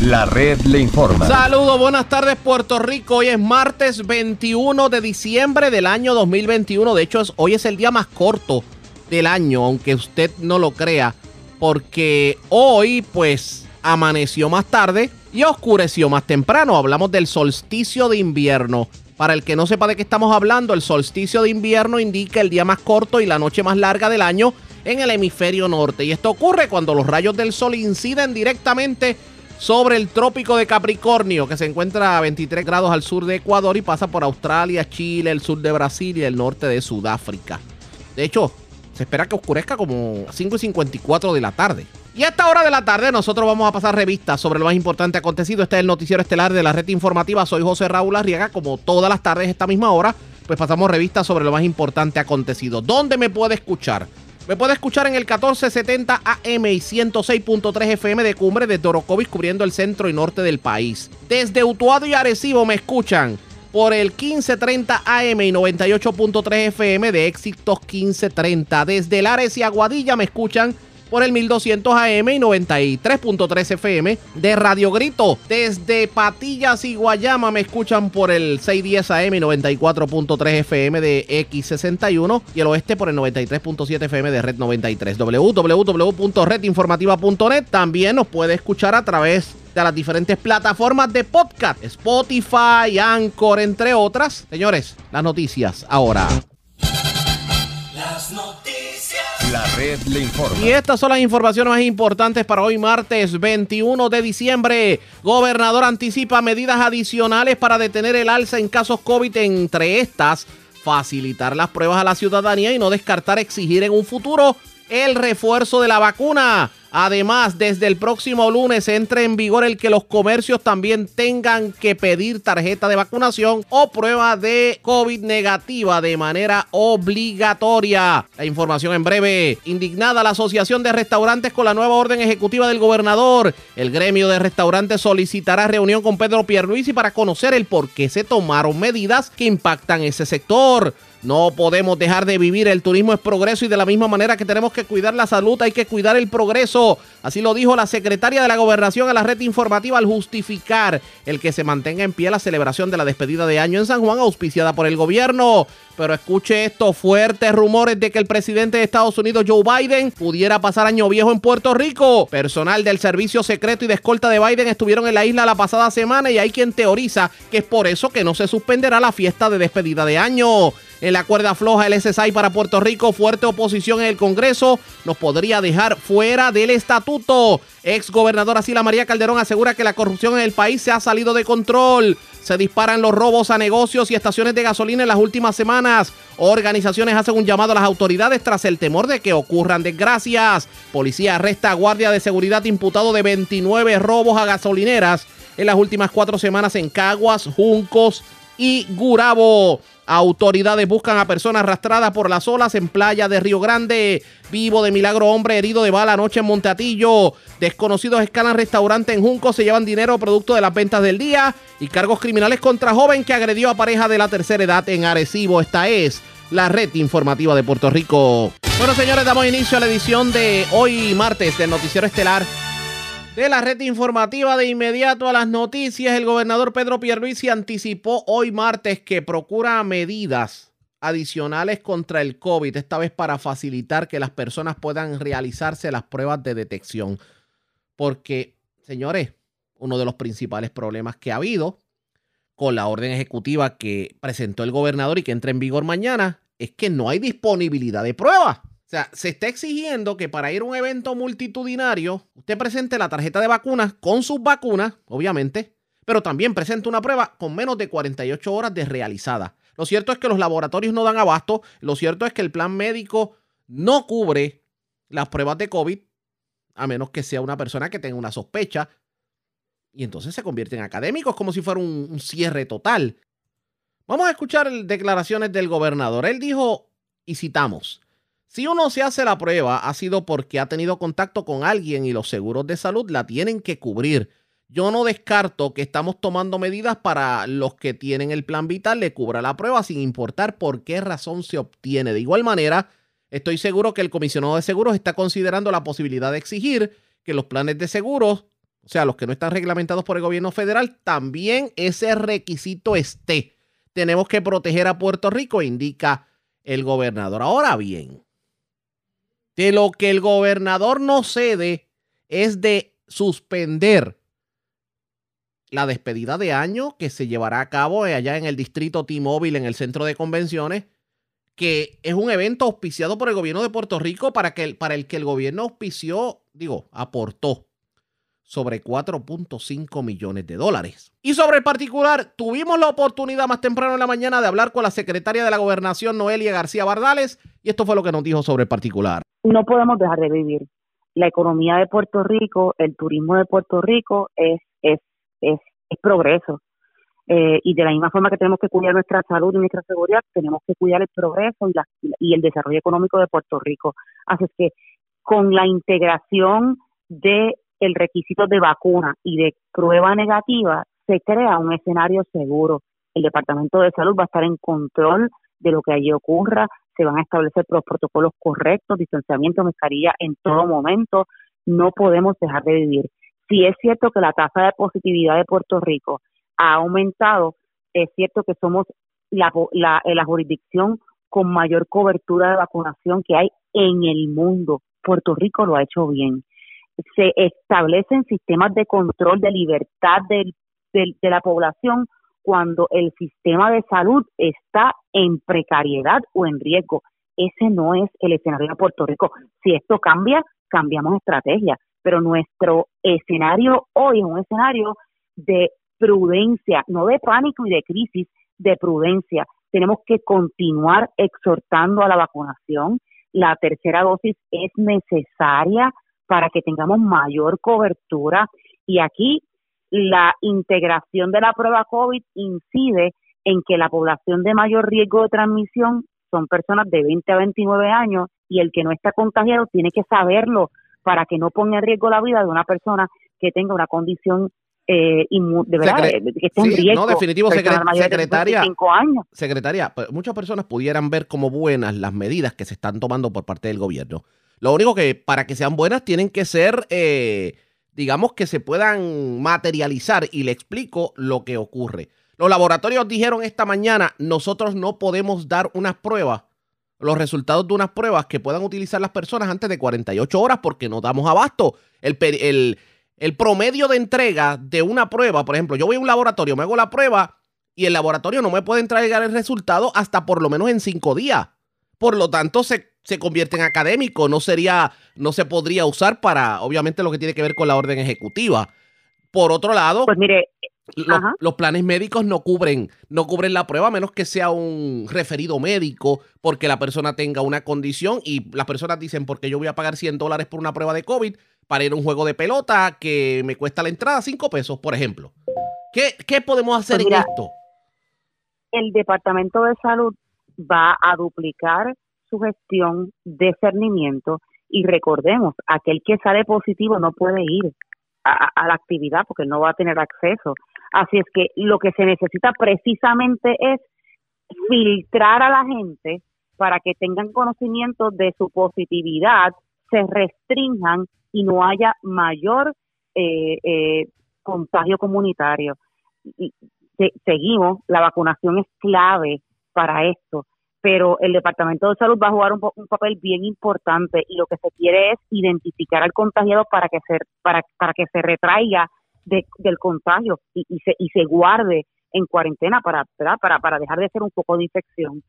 La red le informa. Saludos, buenas tardes Puerto Rico. Hoy es martes 21 de diciembre del año 2021. De hecho, hoy es el día más corto del año, aunque usted no lo crea, porque hoy pues amaneció más tarde y oscureció más temprano. Hablamos del solsticio de invierno. Para el que no sepa de qué estamos hablando, el solsticio de invierno indica el día más corto y la noche más larga del año en el hemisferio norte. Y esto ocurre cuando los rayos del sol inciden directamente sobre el trópico de Capricornio, que se encuentra a 23 grados al sur de Ecuador y pasa por Australia, Chile, el sur de Brasil y el norte de Sudáfrica. De hecho, se espera que oscurezca como 5 y 54 de la tarde. Y a esta hora de la tarde nosotros vamos a pasar revistas sobre lo más importante acontecido. Este es el noticiero estelar de la red informativa. Soy José Raúl Arriaga. Como todas las tardes, esta misma hora, pues pasamos revistas sobre lo más importante acontecido. ¿Dónde me puede escuchar? Me puede escuchar en el 1470 AM y 106.3 FM de Cumbre de Torocovis cubriendo el centro y norte del país. Desde Utuado y Arecibo me escuchan por el 1530 AM y 98.3 FM de Éxitos 1530. Desde Lares y Aguadilla me escuchan por el 1200 AM y 93.3 FM de Radio Grito. Desde Patillas y Guayama me escuchan por el 610 AM y 94.3 FM de X61 y el oeste por el 93.7 FM de Red 93. www.redinformativa.net también nos puede escuchar a través de las diferentes plataformas de podcast, Spotify, Anchor, entre otras. Señores, las noticias ahora. Las noticias. La red le informa. Y estas son las informaciones más importantes para hoy martes 21 de diciembre. Gobernador anticipa medidas adicionales para detener el alza en casos COVID, entre estas facilitar las pruebas a la ciudadanía y no descartar exigir en un futuro el refuerzo de la vacuna. Además, desde el próximo lunes entre en vigor el que los comercios también tengan que pedir tarjeta de vacunación o prueba de COVID negativa de manera obligatoria. La información en breve. Indignada la Asociación de Restaurantes con la nueva orden ejecutiva del gobernador. El gremio de restaurantes solicitará reunión con Pedro Pierluisi para conocer el por qué se tomaron medidas que impactan ese sector. No podemos dejar de vivir, el turismo es progreso y de la misma manera que tenemos que cuidar la salud, hay que cuidar el progreso. Así lo dijo la secretaria de la gobernación a la red informativa al justificar el que se mantenga en pie la celebración de la despedida de año en San Juan auspiciada por el gobierno. Pero escuche esto, fuertes rumores de que el presidente de Estados Unidos, Joe Biden, pudiera pasar año viejo en Puerto Rico. Personal del servicio secreto y de escolta de Biden estuvieron en la isla la pasada semana y hay quien teoriza que es por eso que no se suspenderá la fiesta de despedida de año. En la cuerda floja el SSI para Puerto Rico, fuerte oposición en el Congreso, nos podría dejar fuera del estatuto. Ex gobernadora Sila María Calderón asegura que la corrupción en el país se ha salido de control. Se disparan los robos a negocios y estaciones de gasolina en las últimas semanas. Organizaciones hacen un llamado a las autoridades tras el temor de que ocurran desgracias. Policía arresta a guardia de seguridad imputado de 29 robos a gasolineras en las últimas cuatro semanas en Caguas, Juncos y Gurabo. Autoridades buscan a personas arrastradas por las olas en playa de Río Grande. Vivo de milagro hombre herido de bala anoche en Monteatillo. Desconocidos escalan restaurante en Junco, se llevan dinero producto de las ventas del día. Y cargos criminales contra joven que agredió a pareja de la tercera edad en Arecibo. Esta es la red informativa de Puerto Rico. Bueno, señores, damos inicio a la edición de hoy martes del Noticiero Estelar de la red informativa de inmediato a las noticias, el gobernador Pedro Pierluisi anticipó hoy martes que procura medidas adicionales contra el COVID, esta vez para facilitar que las personas puedan realizarse las pruebas de detección. Porque, señores, uno de los principales problemas que ha habido con la orden ejecutiva que presentó el gobernador y que entra en vigor mañana es que no hay disponibilidad de pruebas. O sea, se está exigiendo que para ir a un evento multitudinario, usted presente la tarjeta de vacunas con sus vacunas, obviamente, pero también presente una prueba con menos de 48 horas de realizada. Lo cierto es que los laboratorios no dan abasto, lo cierto es que el plan médico no cubre las pruebas de COVID, a menos que sea una persona que tenga una sospecha, y entonces se convierte en académicos como si fuera un, un cierre total. Vamos a escuchar declaraciones del gobernador. Él dijo, y citamos, si uno se hace la prueba, ha sido porque ha tenido contacto con alguien y los seguros de salud la tienen que cubrir. Yo no descarto que estamos tomando medidas para los que tienen el plan vital le cubra la prueba sin importar por qué razón se obtiene. De igual manera, estoy seguro que el comisionado de seguros está considerando la posibilidad de exigir que los planes de seguros o sea, los que no están reglamentados por el gobierno federal, también ese requisito esté. Tenemos que proteger a Puerto Rico, indica el gobernador. Ahora bien, de lo que el gobernador no cede es de suspender la despedida de año que se llevará a cabo allá en el distrito T-Mobile, en el centro de convenciones, que es un evento auspiciado por el gobierno de Puerto Rico para, que, para el que el gobierno auspició, digo, aportó sobre 4.5 millones de dólares. Y sobre el particular, tuvimos la oportunidad más temprano en la mañana de hablar con la secretaria de la gobernación, Noelia García Bardales, y esto fue lo que nos dijo sobre el particular. No podemos dejar de vivir. La economía de Puerto Rico, el turismo de Puerto Rico es, es, es, progreso. Eh, y de la misma forma que tenemos que cuidar nuestra salud y nuestra seguridad, tenemos que cuidar el progreso y, la, y el desarrollo económico de Puerto Rico. Así es que con la integración de el requisito de vacuna y de prueba negativa, se crea un escenario seguro. El Departamento de Salud va a estar en control de lo que allí ocurra, se van a establecer los protocolos correctos, distanciamiento, mascarilla en todo momento. No podemos dejar de vivir. Si es cierto que la tasa de positividad de Puerto Rico ha aumentado, es cierto que somos la, la, la jurisdicción con mayor cobertura de vacunación que hay en el mundo. Puerto Rico lo ha hecho bien se establecen sistemas de control de libertad de la población cuando el sistema de salud está en precariedad o en riesgo. Ese no es el escenario de Puerto Rico. Si esto cambia, cambiamos estrategia, pero nuestro escenario hoy es un escenario de prudencia, no de pánico y de crisis, de prudencia. Tenemos que continuar exhortando a la vacunación. La tercera dosis es necesaria para que tengamos mayor cobertura. Y aquí la integración de la prueba COVID incide en que la población de mayor riesgo de transmisión son personas de 20 a 29 años y el que no está contagiado tiene que saberlo para que no ponga en riesgo la vida de una persona que tenga una condición eh, de verdad, eh, que esté en riesgo. No, definitivo, secretaria. Años. Secretaria, pues, muchas personas pudieran ver como buenas las medidas que se están tomando por parte del gobierno. Lo único que para que sean buenas tienen que ser, eh, digamos, que se puedan materializar y le explico lo que ocurre. Los laboratorios dijeron esta mañana, nosotros no podemos dar unas pruebas, los resultados de unas pruebas que puedan utilizar las personas antes de 48 horas porque no damos abasto. El, el, promedio de entrega de una prueba, por ejemplo, yo voy a un laboratorio, me hago la prueba y el laboratorio no me puede entregar el resultado hasta por lo menos en cinco días. Por lo tanto, se se convierte en académico, no sería, no se podría usar para, obviamente, lo que tiene que ver con la orden ejecutiva. Por otro lado, pues mire, los, planes médicos no cubren, no cubren la prueba a menos que sea un referido médico porque la persona tenga una condición y las personas dicen porque yo voy a pagar 100 dólares por una prueba de COVID para ir a un juego de pelota que me cuesta la entrada 5 pesos, por ejemplo. ¿Qué, qué podemos hacer pues en esto? El Departamento de Salud va a duplicar su gestión, discernimiento y recordemos, aquel que sale positivo no puede ir a, la actividad porque no va a tener acceso. Así es que lo que se necesita precisamente es filtrar a la gente para que tengan conocimiento de su positividad, se restrinjan y no haya mayor eh, eh, contagio comunitario. Seguimos, la vacunación es clave para esto pero el Departamento de Salud va a jugar un, papel bien importante y lo que se quiere es identificar al contagiado para que se para para que se retraiga del contagio y, se y se guarde en cuarentena para para para dejar de ser un foco de infección.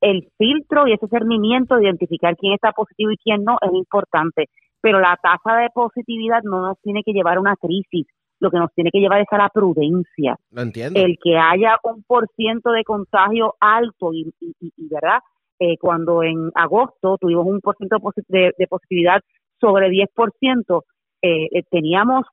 El filtro y ese cernimiento de identificar quién está positivo y quién no es importante, pero la tasa de positividad no nos tiene que llevar a una crisis lo que nos tiene que llevar es a la prudencia. Lo entiendo. El que haya un por ciento de contagio alto y, ¿verdad? Eh, cuando en agosto tuvimos un por ciento de, positividad sobre 10%, eh, eh, teníamos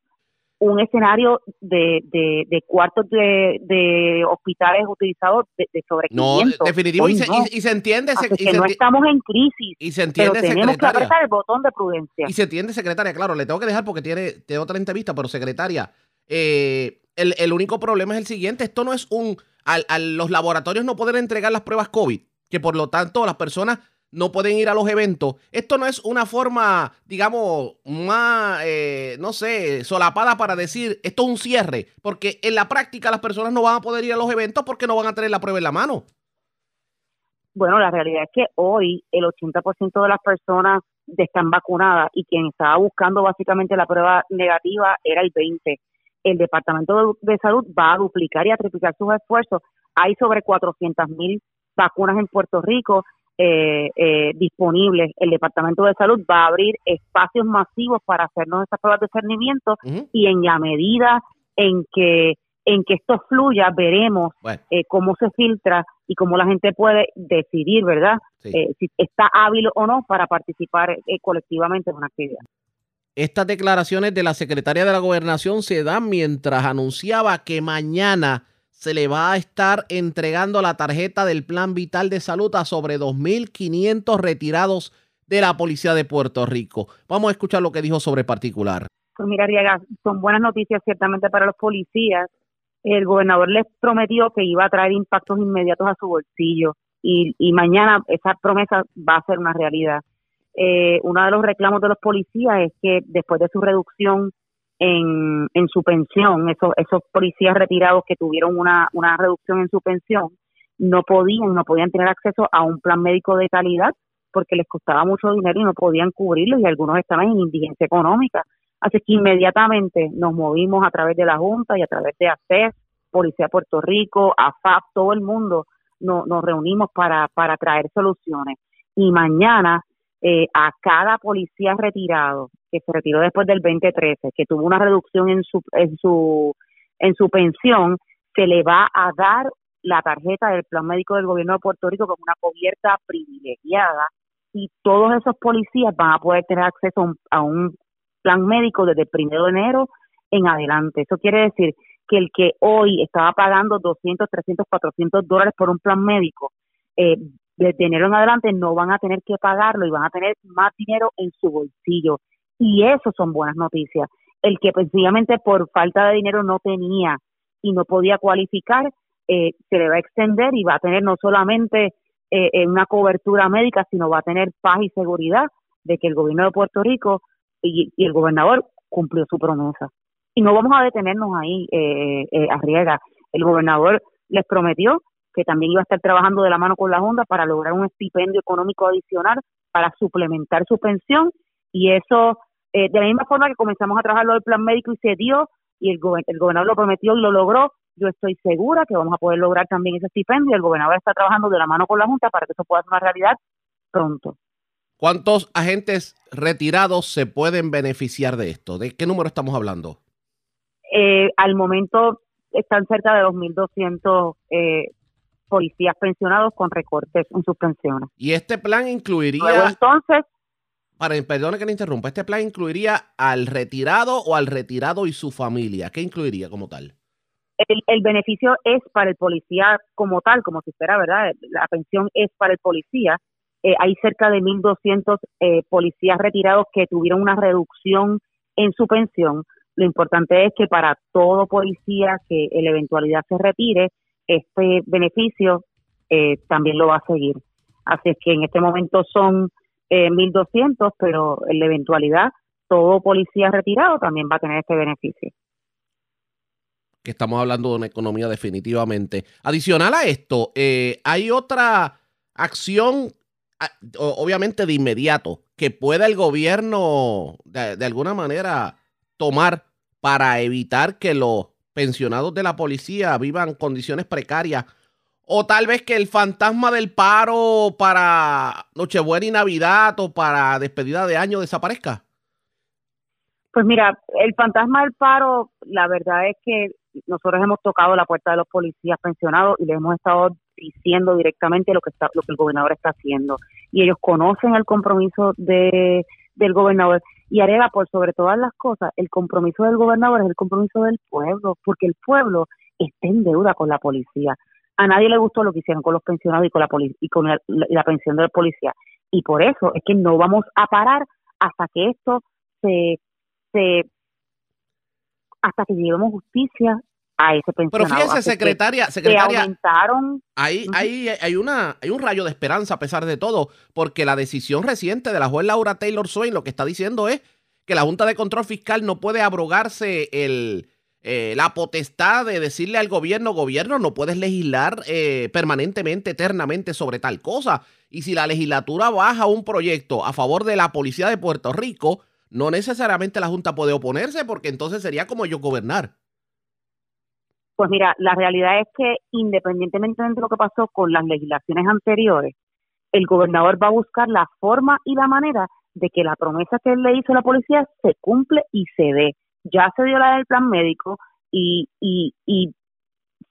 un escenario de, de, cuartos de, hospitales utilizados de, de sobre No, definitivo, y, se, entiende. que no estamos en crisis. Y se entiende, pero tenemos que apretar el botón de prudencia. Y se entiende, secretaria, claro, le tengo que dejar porque tiene, tiene otra entrevista, pero secretaria, eh, el, el, único problema es el siguiente, esto no es un... a los laboratorios no poder entregar las pruebas COVID, que por lo tanto las personas no pueden ir a los eventos. Esto no es una forma, digamos, más, eh, no sé, solapada para decir esto es un cierre, porque en la práctica las personas no van a poder ir a los eventos porque no van a tener la prueba en la mano. Bueno, la realidad es que hoy el 80% de las personas están vacunadas y quien estaba buscando básicamente la prueba negativa era el 20%. El Departamento de Salud va a duplicar y a triplicar sus esfuerzos. Hay sobre 400 mil vacunas en Puerto Rico eh, eh, disponibles. El Departamento de Salud va a abrir espacios masivos para hacernos estas pruebas de discernimiento y en la medida en que en que esto fluya veremos eh, cómo se filtra y cómo la gente puede decidir, ¿verdad? Eh, si está hábil o no para participar colectivamente en una actividad. Estas declaraciones de la secretaria de la gobernación se dan mientras anunciaba que mañana se le va a estar entregando la tarjeta del Plan Vital de Salud a sobre 2.500 retirados de la Policía de Puerto Rico. Vamos a escuchar lo que dijo sobre particular. Pues mira, Riaga, son buenas noticias ciertamente para los policías. El gobernador les prometió que iba a traer impactos inmediatos a su bolsillo y, y mañana esa promesa va a ser una realidad. Eh, uno de los reclamos de los policías es que después de su reducción en, en su pensión, esos, esos policías retirados que tuvieron una, una reducción en su pensión, no podían, no podían tener acceso a un plan médico de calidad porque les costaba mucho dinero y no podían cubrirlo y algunos estaban en indigencia económica. Así que inmediatamente nos movimos a través de la Junta y a través de ACES, Policía Puerto Rico, AFAP, todo el mundo nos, nos reunimos para, para traer soluciones. Y mañana eh, a cada policía retirado que se retiró después del 2013, que tuvo una reducción en su en su en su pensión, se le va a dar la tarjeta del plan médico del gobierno de Puerto Rico como una cubierta privilegiada y todos esos policías van a poder tener acceso a un, plan médico desde el primero de enero en adelante. Eso quiere decir que el que hoy estaba pagando 200, 300, 400 dólares por un plan médico, eh, desde enero en adelante no van a tener que pagarlo y van a tener más dinero en su bolsillo. Y eso son buenas noticias. El que precisamente por falta de dinero no tenía y no podía cualificar, eh, se le va a extender y va a tener no solamente eh, una cobertura médica, sino va a tener paz y seguridad de que el gobierno de Puerto Rico y, el gobernador cumplió su promesa. Y no vamos a detenernos ahí, eh, eh, Arriega. El gobernador les prometió que también iba a estar trabajando de la mano con la Junta para lograr un estipendio económico adicional para suplementar su pensión y eso eh, de la misma forma que comenzamos a trabajar lo del plan médico y se dio y el, el gobernador lo prometió y lo logró, yo estoy segura que vamos a poder lograr también ese estipendio. El gobernador está trabajando de la mano con la Junta para que eso pueda ser una realidad pronto. ¿Cuántos agentes retirados se pueden beneficiar de esto? ¿De qué número estamos hablando? Eh, al momento están cerca de 2.200 eh, policías pensionados con recortes en sus pensiones. ¿Y este plan incluiría... entonces... Para, perdone que le interrumpa, ¿este plan incluiría al retirado o al retirado y su familia? ¿Qué incluiría como tal? El, el, beneficio es para el policía como tal, como si fuera, ¿verdad? La pensión es para el policía. Eh, hay cerca de 1.200 eh, policías retirados que tuvieron una reducción en su pensión. Lo importante es que para todo policía que en la eventualidad se retire, este beneficio eh, también lo va a seguir. Así es que en este momento son eh, 1.200, pero en la eventualidad todo policía retirado también va a tener este beneficio. Que estamos hablando de una economía definitivamente. Adicional a esto, eh, hay otra acción, obviamente de inmediato, que pueda el gobierno de, de alguna manera tomar para evitar que los pensionados de la policía vivan condiciones precarias o tal vez que el fantasma del paro para Nochebuena y Navidad o para despedida de año desaparezca? Pues mira, el fantasma del paro, la verdad es que nosotros hemos tocado la puerta de los policías pensionados y les hemos estado diciendo directamente lo que está, lo que el gobernador está haciendo y ellos conocen el compromiso de del gobernador y Areva, por sobre todas las cosas, el compromiso del gobernador es el compromiso del pueblo, porque el pueblo está en deuda con la policía. A nadie le gustó lo que hicieron con los pensionados y con la, y con la, pensión de la policía. Y por eso es que no vamos a parar hasta que esto se, se hasta que llevemos justicia a ese pensionado. Pero fíjese, secretaria, secretaria, aumentaron. Ahí, ahí hay, una, hay un rayo de esperanza a pesar de todo, porque la decisión reciente de la juez Laura Taylor Swain lo que está diciendo es que la Junta de Control Fiscal no puede abrogarse el, eh, la potestad de decirle al gobierno, gobierno, no puedes legislar eh, permanentemente, eternamente sobre tal cosa. Y si la legislatura baja un proyecto a favor de la policía de Puerto Rico, no necesariamente la Junta puede oponerse porque entonces sería como yo gobernar. Pues mira, la realidad es que independientemente de lo que pasó con las legislaciones anteriores, el gobernador va a buscar la forma y la manera de que la promesa que él le hizo a la policía se cumple y se dé. Ya se dio la del plan médico y, y, y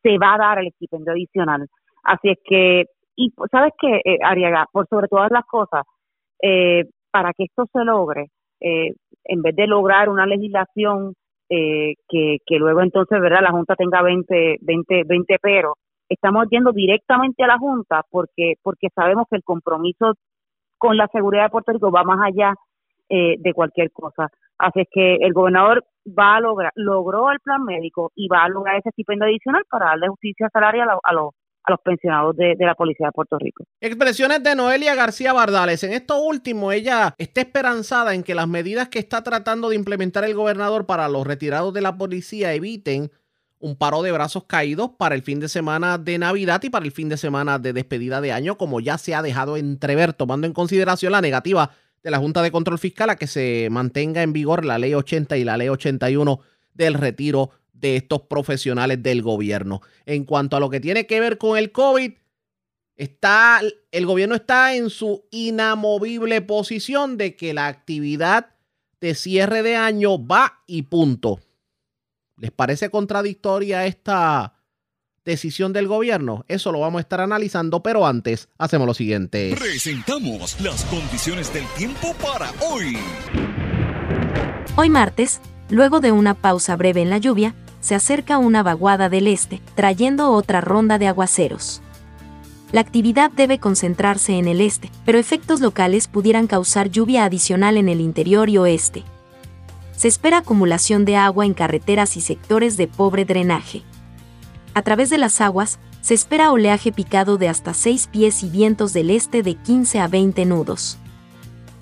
se va a dar el equipo adicional. Así es que, y sabes que, eh, Ariaga, por sobre todas las cosas, eh, para que esto se logre, eh, en vez de lograr una legislación eh, que, que luego entonces verdad la Junta tenga 20, 20, 20 pero estamos yendo directamente a la Junta porque porque sabemos que el compromiso con la seguridad de Puerto Rico va más allá eh, de cualquier cosa. Así es que el gobernador va a lograr, logró el plan médico y va a lograr ese stipendio adicional para darle justicia salarial a, a los a los pensionados de, la Policía de Puerto Rico. Expresiones de Noelia García Bardales. En esto último, ella está esperanzada en que las medidas que está tratando de implementar el gobernador para los retirados de la policía eviten un paro de brazos caídos para el fin de semana de Navidad y para el fin de semana de despedida de año, como ya se ha dejado entrever, tomando en consideración la negativa de la Junta de Control Fiscal a que se mantenga en vigor la ley 80 y la ley 81 del retiro de estos profesionales del gobierno. En cuanto a lo que tiene que ver con el COVID, está, el gobierno está en su inamovible posición de que la actividad de cierre de año va y punto. ¿Les parece contradictoria esta decisión del gobierno? Eso lo vamos a estar analizando, pero antes hacemos lo siguiente. Presentamos las condiciones del tiempo para hoy. Hoy martes, luego de una pausa breve en la lluvia, se acerca una vaguada del este, trayendo otra ronda de aguaceros. La actividad debe concentrarse en el este, pero efectos locales pudieran causar lluvia adicional en el interior y oeste. Se espera acumulación de agua en carreteras y sectores de pobre drenaje. A través de las aguas, se espera oleaje picado de hasta 6 pies y vientos del este de 15 a 20 nudos.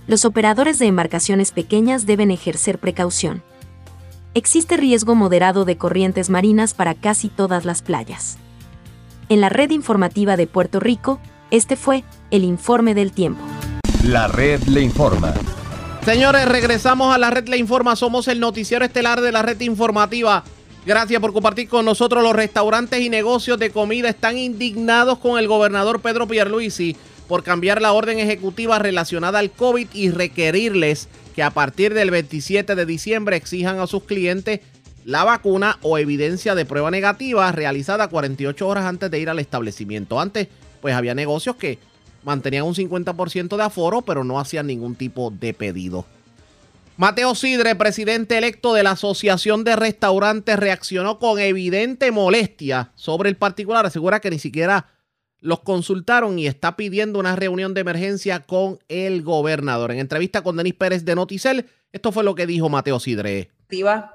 Los operadores de embarcaciones pequeñas deben ejercer precaución existe riesgo moderado de corrientes marinas para casi todas las playas. En la red informativa de Puerto Rico, este fue el informe del tiempo. La red le informa. Señores, regresamos a la red le informa. Somos el noticiero estelar de la red informativa. Gracias por compartir con nosotros. Los restaurantes y negocios de comida están indignados con el gobernador Pedro Pierluisi por cambiar la orden ejecutiva relacionada al COVID y requerirles que a partir del 27 de diciembre exijan a sus clientes la vacuna o evidencia de prueba negativa realizada 48 horas antes de ir al establecimiento. Antes, pues había negocios que mantenían un 50% de aforo, pero no hacían ningún tipo de pedido. Mateo Sidre, presidente electo de la Asociación de Restaurantes, reaccionó con evidente molestia sobre el particular. Asegura que ni siquiera los consultaron y está pidiendo una reunión de emergencia con el gobernador. En entrevista con Denis Pérez de Noticel, esto fue lo que dijo Mateo Sidre.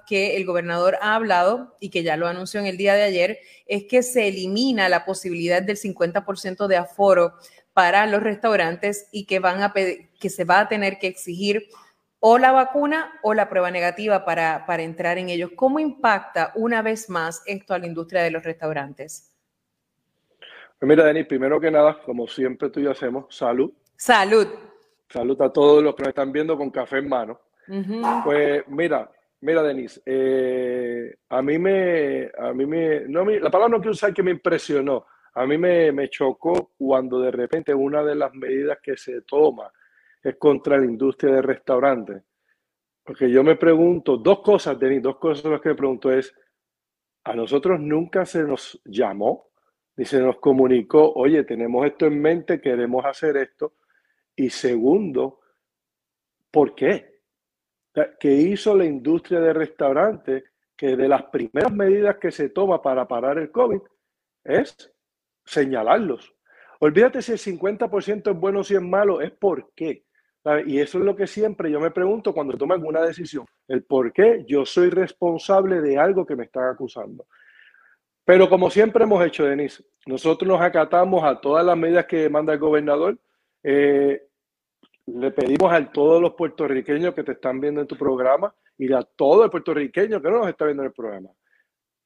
Que el gobernador ha hablado y que ya lo anunció en el día de ayer es que se elimina la posibilidad del 50% de aforo para los restaurantes y que se va a tener que exigir o la vacuna o la prueba negativa para, para entrar en ellos. ¿Cómo impacta una vez más esto a la industria de los restaurantes? Pues mira, Denis, primero que nada, como siempre tú y yo hacemos, salud. Salud. Salud a todos los que nos están viendo con café en mano. Pues mira, mira, Denis, eh, a mí me, a mí me, no, la palabra no quiero usar que me impresionó, a mí me, me chocó cuando de repente una de las medidas que se toma es contra la industria de restaurantes. Porque yo me pregunto, dos cosas, Denis, dos cosas las que me pregunto es, a nosotros nunca se nos llamó y se nos comunicó, oye, tenemos esto en mente, queremos hacer esto. Y segundo, ¿por qué? ¿Qué hizo la industria de restaurantes que de las primeras medidas que se toma para parar el COVID es señalarlos? Olvídate si el 50% es bueno o si es malo, es por qué. Y eso es lo que siempre yo me pregunto cuando tomo alguna decisión. El por qué yo soy responsable de algo que me están acusando. Pero como siempre hemos hecho, Denise, nosotros nos acatamos a todas las medidas que manda el gobernador. Eh, le pedimos a todos los puertorriqueños que te están viendo en tu programa y a todo el puertorriqueño que no nos está viendo en el programa,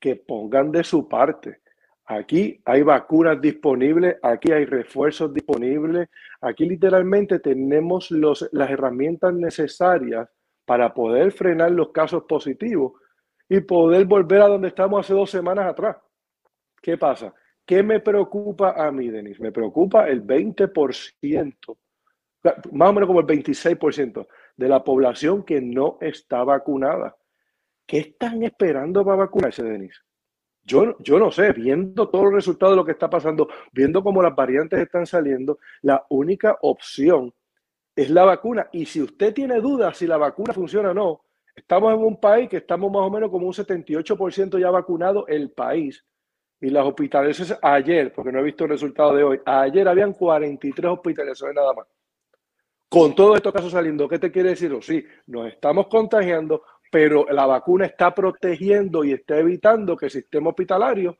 que pongan de su parte. Aquí hay vacunas disponibles, aquí hay refuerzos disponibles, aquí literalmente tenemos las herramientas necesarias para poder frenar los casos positivos y poder volver a donde estamos hace dos semanas atrás. ¿Qué pasa? ¿Qué me preocupa a mí, Denis? Me preocupa el 20%, más o menos como el 26% de la población que no está vacunada. ¿Qué están esperando para vacunarse, Denis? Yo, yo no sé, viendo todos los resultados de lo que está pasando, viendo cómo las variantes están saliendo, la única opción es la vacuna. Y si usted tiene dudas si la vacuna funciona o no, estamos en un país que estamos más o menos como un 78% ya vacunado el país. Y las hospitalizaciones ayer, porque no he visto el resultado de hoy, ayer habían 43 hospitalizaciones nada más. Con todos estos casos saliendo, ¿qué te quiere decir? O oh, sí, nos estamos contagiando, pero la vacuna está protegiendo y está evitando que el sistema hospitalario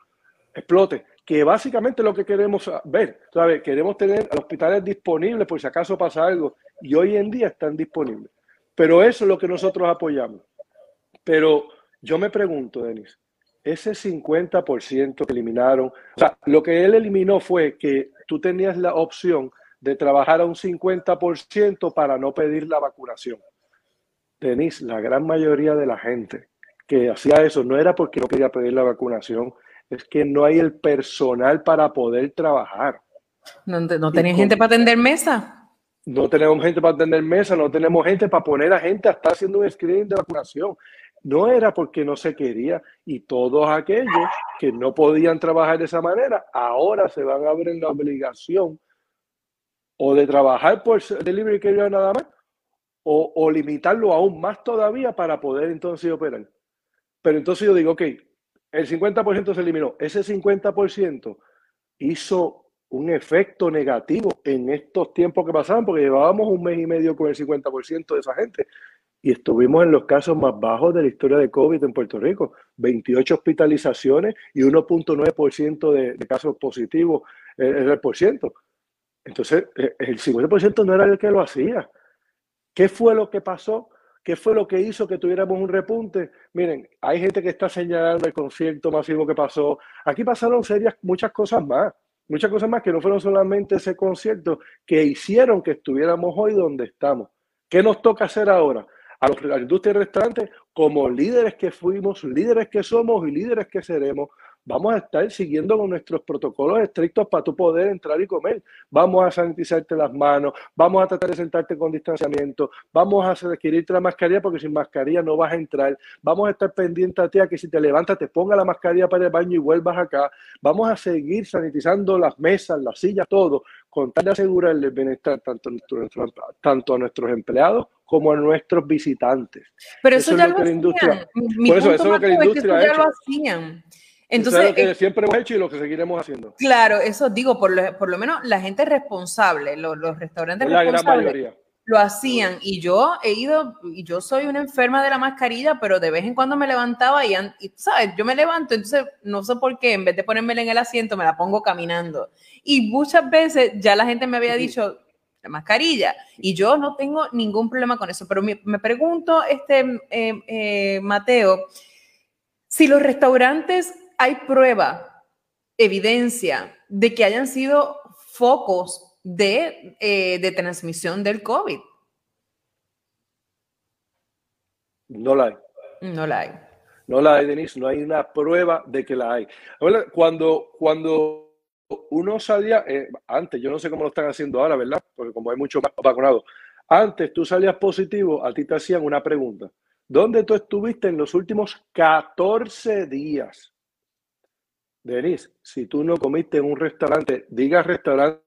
explote, que básicamente lo que queremos ver. ¿sabes? Queremos tener hospitales disponibles por si acaso pasa algo, y hoy en día están disponibles. Pero eso es lo que nosotros apoyamos. Pero yo me pregunto, Denis, ese 50% que eliminaron, o sea, lo que él eliminó fue que tú tenías la opción de trabajar a un 50% para no pedir la vacunación. Denis, la gran mayoría de la gente que hacía eso no era porque no quería pedir la vacunación, es que no hay el personal para poder trabajar. ¿No, no tenía gente para atender mesa? No tenemos gente para atender mesa, no tenemos gente para poner a gente a estar haciendo un screening de vacunación. No era porque no se quería y todos aquellos que no podían trabajar de esa manera, ahora se van a ver en la obligación o de trabajar por delivery que nada más o, limitarlo aún más todavía para poder entonces operar. Pero entonces yo digo, ok, el 50% se eliminó. Ese 50% hizo un efecto negativo en estos tiempos que pasaban, porque llevábamos un mes y medio con el 50% de esa gente. Y estuvimos en los casos más bajos de la historia de COVID en Puerto Rico. 28 hospitalizaciones y 1.9% de, de casos positivos eh, el por ciento. Entonces, eh, el 50% no era el que lo hacía. ¿Qué fue lo que pasó? ¿Qué fue lo que hizo que tuviéramos un repunte? Miren, hay gente que está señalando el concierto masivo que pasó. Aquí pasaron serias, muchas cosas más, muchas cosas más que no fueron solamente ese concierto que hicieron que estuviéramos hoy donde estamos. ¿Qué nos toca hacer ahora? A, los, a la restaurantes, como líderes que fuimos, líderes que somos y líderes que seremos, vamos a estar siguiendo con nuestros protocolos estrictos para tu poder entrar y comer. Vamos a sanitizarte las manos, vamos a tratar de sentarte con distanciamiento, vamos a adquirirte la mascarilla porque sin mascarilla no vas a entrar, vamos a estar pendiente a ti a que si te levantas te ponga la mascarilla para el baño y vuelvas acá, vamos a seguir sanitizando las mesas, las sillas, todo, con tal de asegurar el bienestar tanto, tanto a nuestros empleados como a nuestros visitantes. Pero eso, ya lo hacían. Por eso, eso es lo que la industria ha hecho. Entonces, lo que eh, siempre hemos hecho y lo que seguiremos haciendo. Claro, eso digo, por lo, por lo menos la gente responsable, los, los restaurantes la responsables, lo hacían. Y yo he ido, y yo soy una enferma de la mascarilla, pero de vez en cuando me levantaba y, ¿sabes? Yo me levanto, entonces no sé por qué, en vez de ponérmela en el asiento, me la pongo caminando. Y muchas veces ya la gente me había dicho, la mascarilla. Y yo no tengo ningún problema con eso. Pero me, me pregunto, este, eh, eh, Mateo, si los restaurantes hay prueba, evidencia de que hayan sido focos de, eh, de transmisión del COVID. No la hay. No la hay. No la hay, Denise. No hay una prueba de que la hay. Cuando, cuando uno salía, eh, antes, yo no sé cómo lo están haciendo ahora, ¿verdad? Porque como hay mucho más vacunados. Antes tú salías positivo, a ti te hacían una pregunta. ¿Dónde tú estuviste en los últimos 14 días? Denise, si tú no comiste en un restaurante, diga restaurante,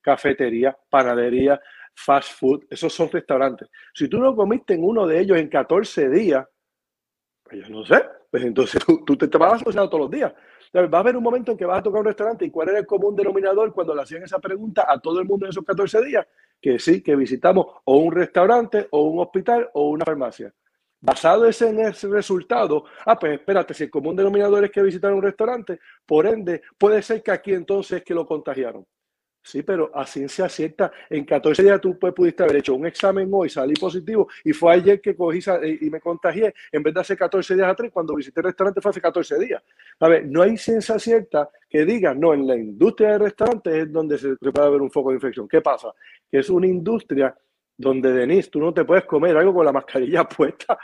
cafetería, panadería, fast food, esos son restaurantes. Si tú no comiste en uno de ellos en 14 días, pues yo no sé, pues entonces tú, te, vas a todos los días. Va a haber un momento en que vas a tocar un restaurante y cuál era el común denominador cuando le hacían esa pregunta a todo el mundo en esos 14 días, que sí, que visitamos o un restaurante o un hospital o una farmacia. Basado ese en ese resultado, ah, pues espérate, si el común denominador es que visitaron un restaurante, por ende, puede ser que aquí entonces es que lo contagiaron. Sí, pero a ciencia cierta, en 14 días tú pudiste haber hecho un examen hoy, salí positivo y fue ayer que cogí y me contagié en vez de hace 14 días atrás, cuando visité el restaurante fue hace 14 días. A ver, no hay ciencia cierta que diga, no, en la industria de restaurantes es donde se puede haber un foco de infección. ¿Qué pasa? Que es una industria donde, Denise, tú no te puedes comer algo con la mascarilla puesta,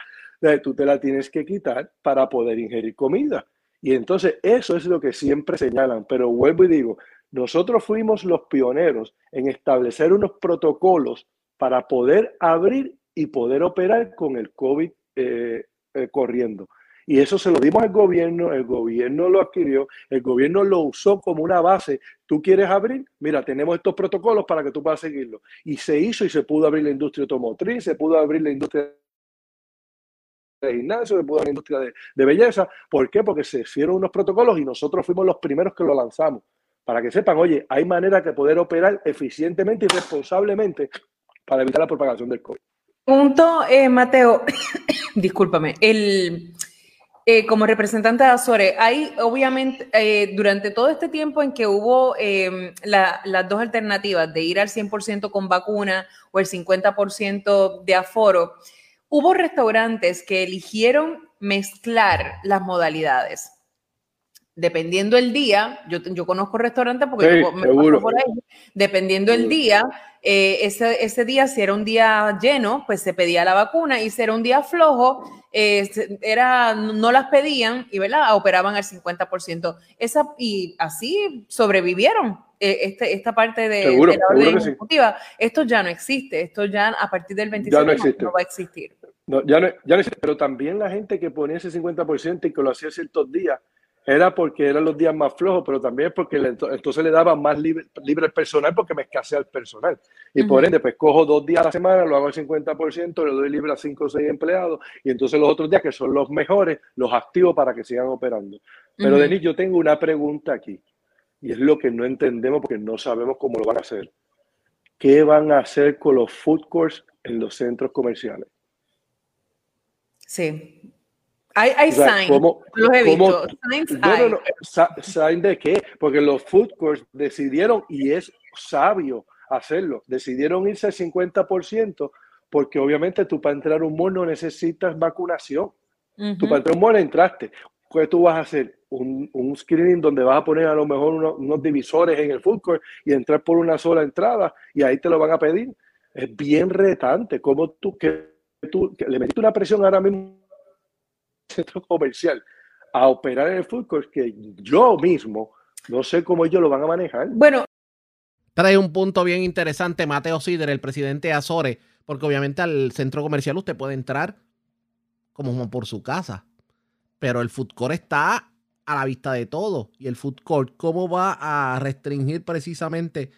tú te la tienes que quitar para poder ingerir comida. Y entonces eso es lo que siempre señalan, pero vuelvo y digo, nosotros fuimos los pioneros en establecer unos protocolos para poder abrir y poder operar con el COVID eh, eh, corriendo. Y eso se lo dimos al gobierno, el gobierno lo adquirió, el gobierno lo usó como una base. ¿Tú quieres abrir? Mira, tenemos estos protocolos para que tú puedas seguirlo. Y se hizo y se pudo abrir la industria automotriz, se pudo abrir la industria de gimnasio, se pudo abrir la industria de, belleza. ¿Por qué? Porque se hicieron unos protocolos y nosotros fuimos los primeros que lo lanzamos para que sepan, oye, hay manera de poder operar eficientemente y responsablemente para evitar la propagación del COVID. Punto, eh, Mateo, discúlpame, el, eh, como representante de Azores, hay obviamente eh, durante todo este tiempo en que hubo em, las dos alternativas de ir al 100% con vacuna o el 50% de aforo, hubo restaurantes que eligieron mezclar las modalidades dependiendo el día, yo, yo conozco restaurantes porque me paso por ahí, dependiendo el día, eh, ese, ese, día, si era un día lleno, pues se pedía la vacuna, y si era un día flojo, eh, era, no las pedían y ¿verdad? operaban al 50%. Esa, y así sobrevivieron. Eh, este, esta parte de, la orden ejecutiva, esto ya no existe, esto ya a partir del 25 no, va a existir. ya, no, ya no existe, pero también la gente que ponía ese 50% y que lo hacía ciertos días, era porque eran los días más flojos, pero también porque entonces le daba más libre, libre el personal porque me escasea el personal. Y por ende, pues cojo dos días a la semana, lo hago al 50%, le doy libre a cinco o seis empleados y entonces los otros días, que son los mejores, los activo para que sigan operando. Pero, Denis, yo tengo una pregunta aquí y es lo que no entendemos porque no sabemos cómo lo van a hacer. ¿Qué van a hacer con los food courts en los centros comerciales? Sí, hay, hay signs, los he visto. signs de qué? Porque los food courts decidieron, y es sabio hacerlo, decidieron irse al 50% porque obviamente tú para entrar a un mall no necesitas vacunación. Tú para entrar a un mall entraste. ¿Qué tú vas a hacer? Un, un, screening donde vas a poner a lo mejor unos, divisores en el food court y entrar por una sola entrada y ahí te lo van a pedir. Es bien retante. como tú, que tú que le metiste una presión ahora mismo centro comercial a operar en el food court que yo mismo no sé cómo ellos lo van a manejar. Bueno. Trae un punto bien interesante Mateo Sider, el presidente de Azores, porque obviamente al centro comercial usted puede entrar como por su casa, pero el food court está a la vista de todo. Y el food court, ¿cómo va a restringir precisamente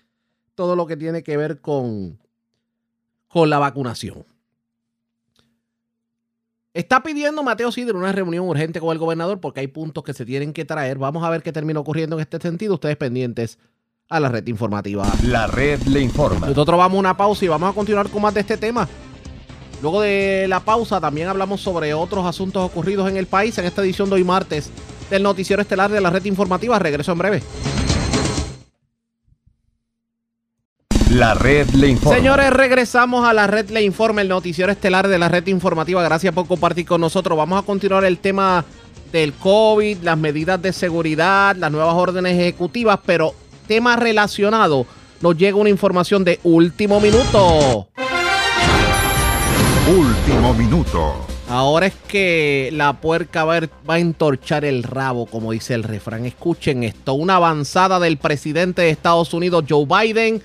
todo lo que tiene que ver con, con la vacunación? Está pidiendo Mateo Sidre una reunión urgente con el gobernador porque hay puntos que se tienen que traer. Vamos a ver qué termina ocurriendo en este sentido. Ustedes pendientes a la red informativa. La red le informa. Nosotros vamos a una pausa y vamos a continuar con más de este tema. Luego de la pausa también hablamos sobre otros asuntos ocurridos en el país en esta edición de hoy martes del noticiero estelar de la red informativa. Regreso en breve. La red le informa. Señores, regresamos a la red le informa, el noticiero estelar de la red informativa. Gracias por compartir con nosotros. Vamos a continuar el tema del COVID, las medidas de seguridad, las nuevas órdenes ejecutivas, pero tema relacionado. Nos llega una información de último minuto. Último minuto. Ahora es que la puerca va a entorchar el rabo, como dice el refrán. Escuchen esto, una avanzada del presidente de Estados Unidos, Joe Biden,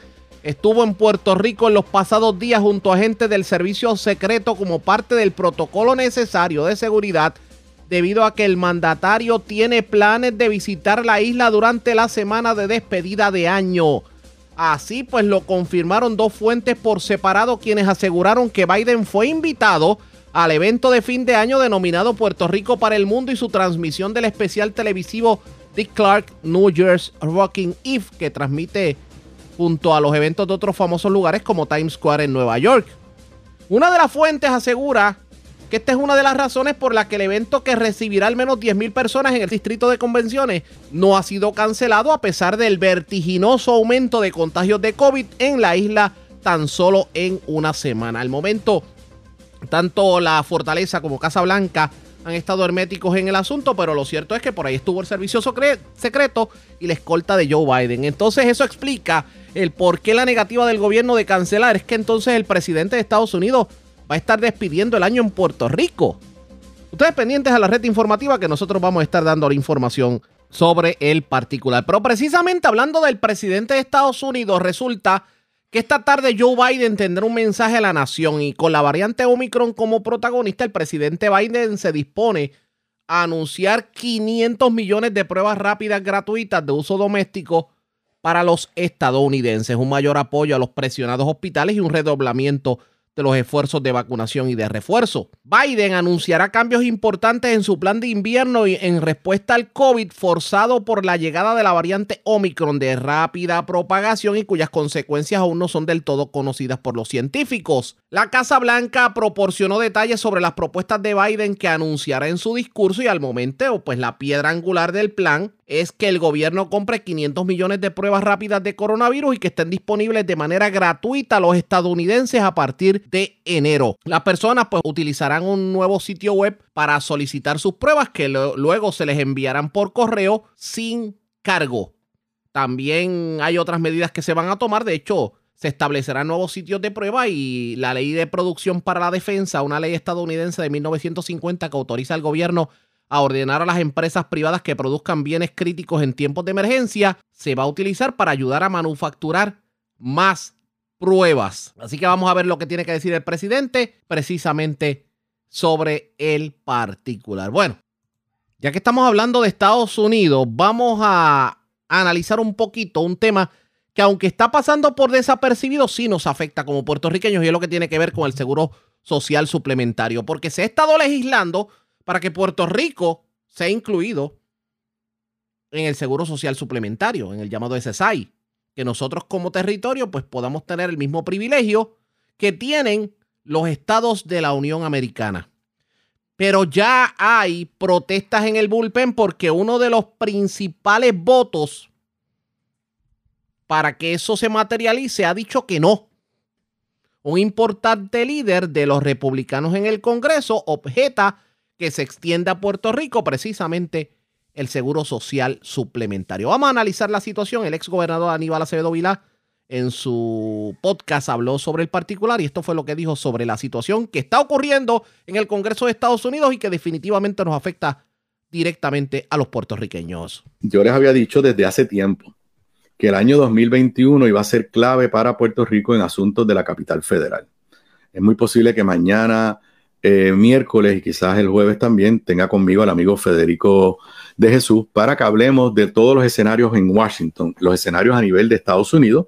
estuvo en Puerto Rico en los pasados días junto a agentes del servicio secreto como parte del protocolo necesario de seguridad debido a que el mandatario tiene planes de visitar la isla durante la semana de despedida de año. Así pues lo confirmaron dos fuentes por separado quienes aseguraron que Biden fue invitado al evento de fin de año denominado Puerto Rico para el Mundo y su transmisión del especial televisivo Dick Clark New Year's Rocking Eve que transmite junto a los eventos de otros famosos lugares como Times Square en Nueva York. Una de las fuentes asegura que esta es una de las razones por las que el evento que recibirá al menos 10.000 personas en el distrito de convenciones no ha sido cancelado a pesar del vertiginoso aumento de contagios de COVID en la isla tan solo en una semana. Al momento, tanto la Fortaleza como Casa Blanca han estado herméticos en el asunto, pero lo cierto es que por ahí estuvo el servicio secreto y la escolta de Joe Biden. Entonces eso explica el por qué la negativa del gobierno de cancelar. Es que entonces el presidente de Estados Unidos va a estar despidiendo el año en Puerto Rico. Ustedes pendientes a la red informativa que nosotros vamos a estar dando la información sobre el particular. Pero precisamente hablando del presidente de Estados Unidos, resulta que esta tarde Joe Biden tendrá un mensaje a la nación y con la variante Omicron como protagonista, el presidente Biden se dispone a anunciar 500 millones de pruebas rápidas gratuitas de uso doméstico para los estadounidenses, un mayor apoyo a los presionados hospitales y un redoblamiento de los esfuerzos de vacunación y de refuerzo. Biden anunciará cambios importantes en su plan de invierno y en respuesta al COVID forzado por la llegada de la variante Omicron de rápida propagación y cuyas consecuencias aún no son del todo conocidas por los científicos. La Casa Blanca proporcionó detalles sobre las propuestas de Biden que anunciará en su discurso y al momento, pues la piedra angular del plan es que el gobierno compre 500 millones de pruebas rápidas de coronavirus y que estén disponibles de manera gratuita a los estadounidenses a partir de enero. Las personas pues utilizarán un nuevo sitio web para solicitar sus pruebas que luego se les enviarán por correo sin cargo. También hay otras medidas que se van a tomar. De hecho, se establecerán nuevos sitios de prueba y la ley de producción para la defensa, una ley estadounidense de 1950 que autoriza al gobierno a ordenar a las empresas privadas que produzcan bienes críticos en tiempos de emergencia, se va a utilizar para ayudar a manufacturar más pruebas. Así que vamos a ver lo que tiene que decir el presidente precisamente sobre el particular. Bueno, ya que estamos hablando de Estados Unidos, vamos a analizar un poquito un tema que aunque está pasando por desapercibido, sí nos afecta como puertorriqueños y es lo que tiene que ver con el seguro social suplementario, porque se ha estado legislando para que Puerto Rico sea incluido en el seguro social suplementario, en el llamado SSI, que nosotros como territorio pues podamos tener el mismo privilegio que tienen los estados de la Unión Americana. Pero ya hay protestas en el bullpen porque uno de los principales votos para que eso se materialice ha dicho que no. Un importante líder de los republicanos en el Congreso objeta que se extienda a Puerto Rico precisamente el seguro social suplementario. Vamos a analizar la situación. El ex gobernador Aníbal Acevedo Vilá en su podcast habló sobre el particular y esto fue lo que dijo sobre la situación que está ocurriendo en el Congreso de Estados Unidos y que definitivamente nos afecta directamente a los puertorriqueños. Yo les había dicho desde hace tiempo que el año 2021 iba a ser clave para Puerto Rico en asuntos de la capital federal. Es muy posible que mañana eh, miércoles y quizás el jueves también tenga conmigo al amigo Federico de Jesús para que hablemos de todos los escenarios en Washington, los escenarios a nivel de Estados Unidos,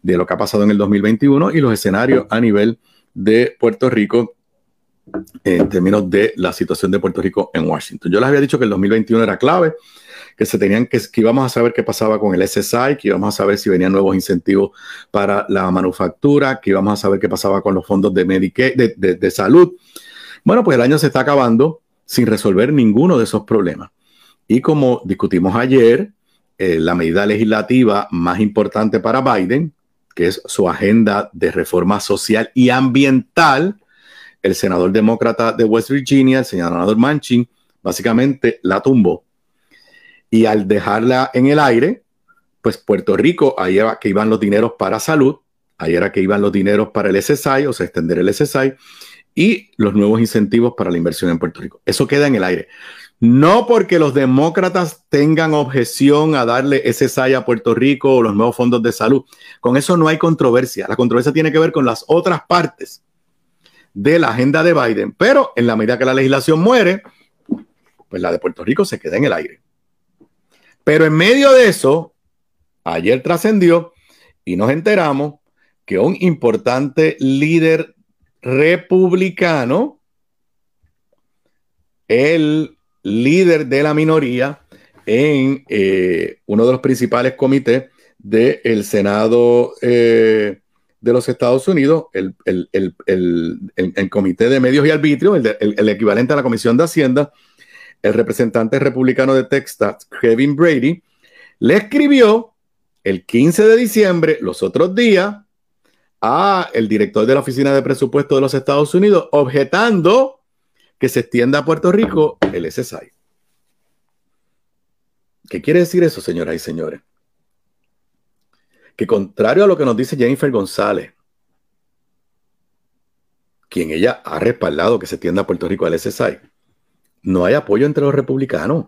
de lo que ha pasado en el 2021 y los escenarios a nivel de Puerto Rico en términos de la situación de Puerto Rico en Washington. Yo les había dicho que el 2021 era clave, que se tenían que, que íbamos a saber qué pasaba con el SSI, que íbamos a saber si venían nuevos incentivos para la manufactura, que íbamos a saber qué pasaba con los fondos de, Medicaid, de, salud. Bueno, pues el año se está acabando sin resolver ninguno de esos problemas. Y como discutimos ayer, eh, la medida legislativa más importante para Biden, que es su agenda de reforma social y ambiental, el senador demócrata de West Virginia, el senador Manchin, básicamente la tumbó y al dejarla en el aire, pues Puerto Rico, ahí era que iban los dineros para salud, ahí era que iban los dineros para el SSI, o sea, extender el SSI, y los nuevos incentivos para la inversión en Puerto Rico. Eso queda en el aire. No porque los demócratas tengan objeción a darle SSI a Puerto Rico o los nuevos fondos de salud. Con eso no hay controversia. La controversia tiene que ver con las otras partes de la agenda de Biden. Pero en la medida que la legislación muere, pues la de Puerto Rico se queda en el aire. Pero en medio de eso, ayer trascendió y nos enteramos que un importante líder republicano, el líder de la minoría en eh, uno de los principales comités del Senado eh, de los Estados Unidos, el, Comité de Medios y Arbitrio, el, equivalente a la Comisión de Hacienda, el representante republicano de Texas, Kevin Brady, le escribió el 15 de diciembre, los otros días, a el director de la Oficina de Presupuesto de los Estados Unidos, objetando que se extienda a Puerto Rico el SSI. ¿Qué quiere decir eso, señoras y señores? Que contrario a lo que nos dice Jennifer González, quien ella ha respaldado que se extienda a Puerto Rico al SSI, no hay apoyo entre los republicanos.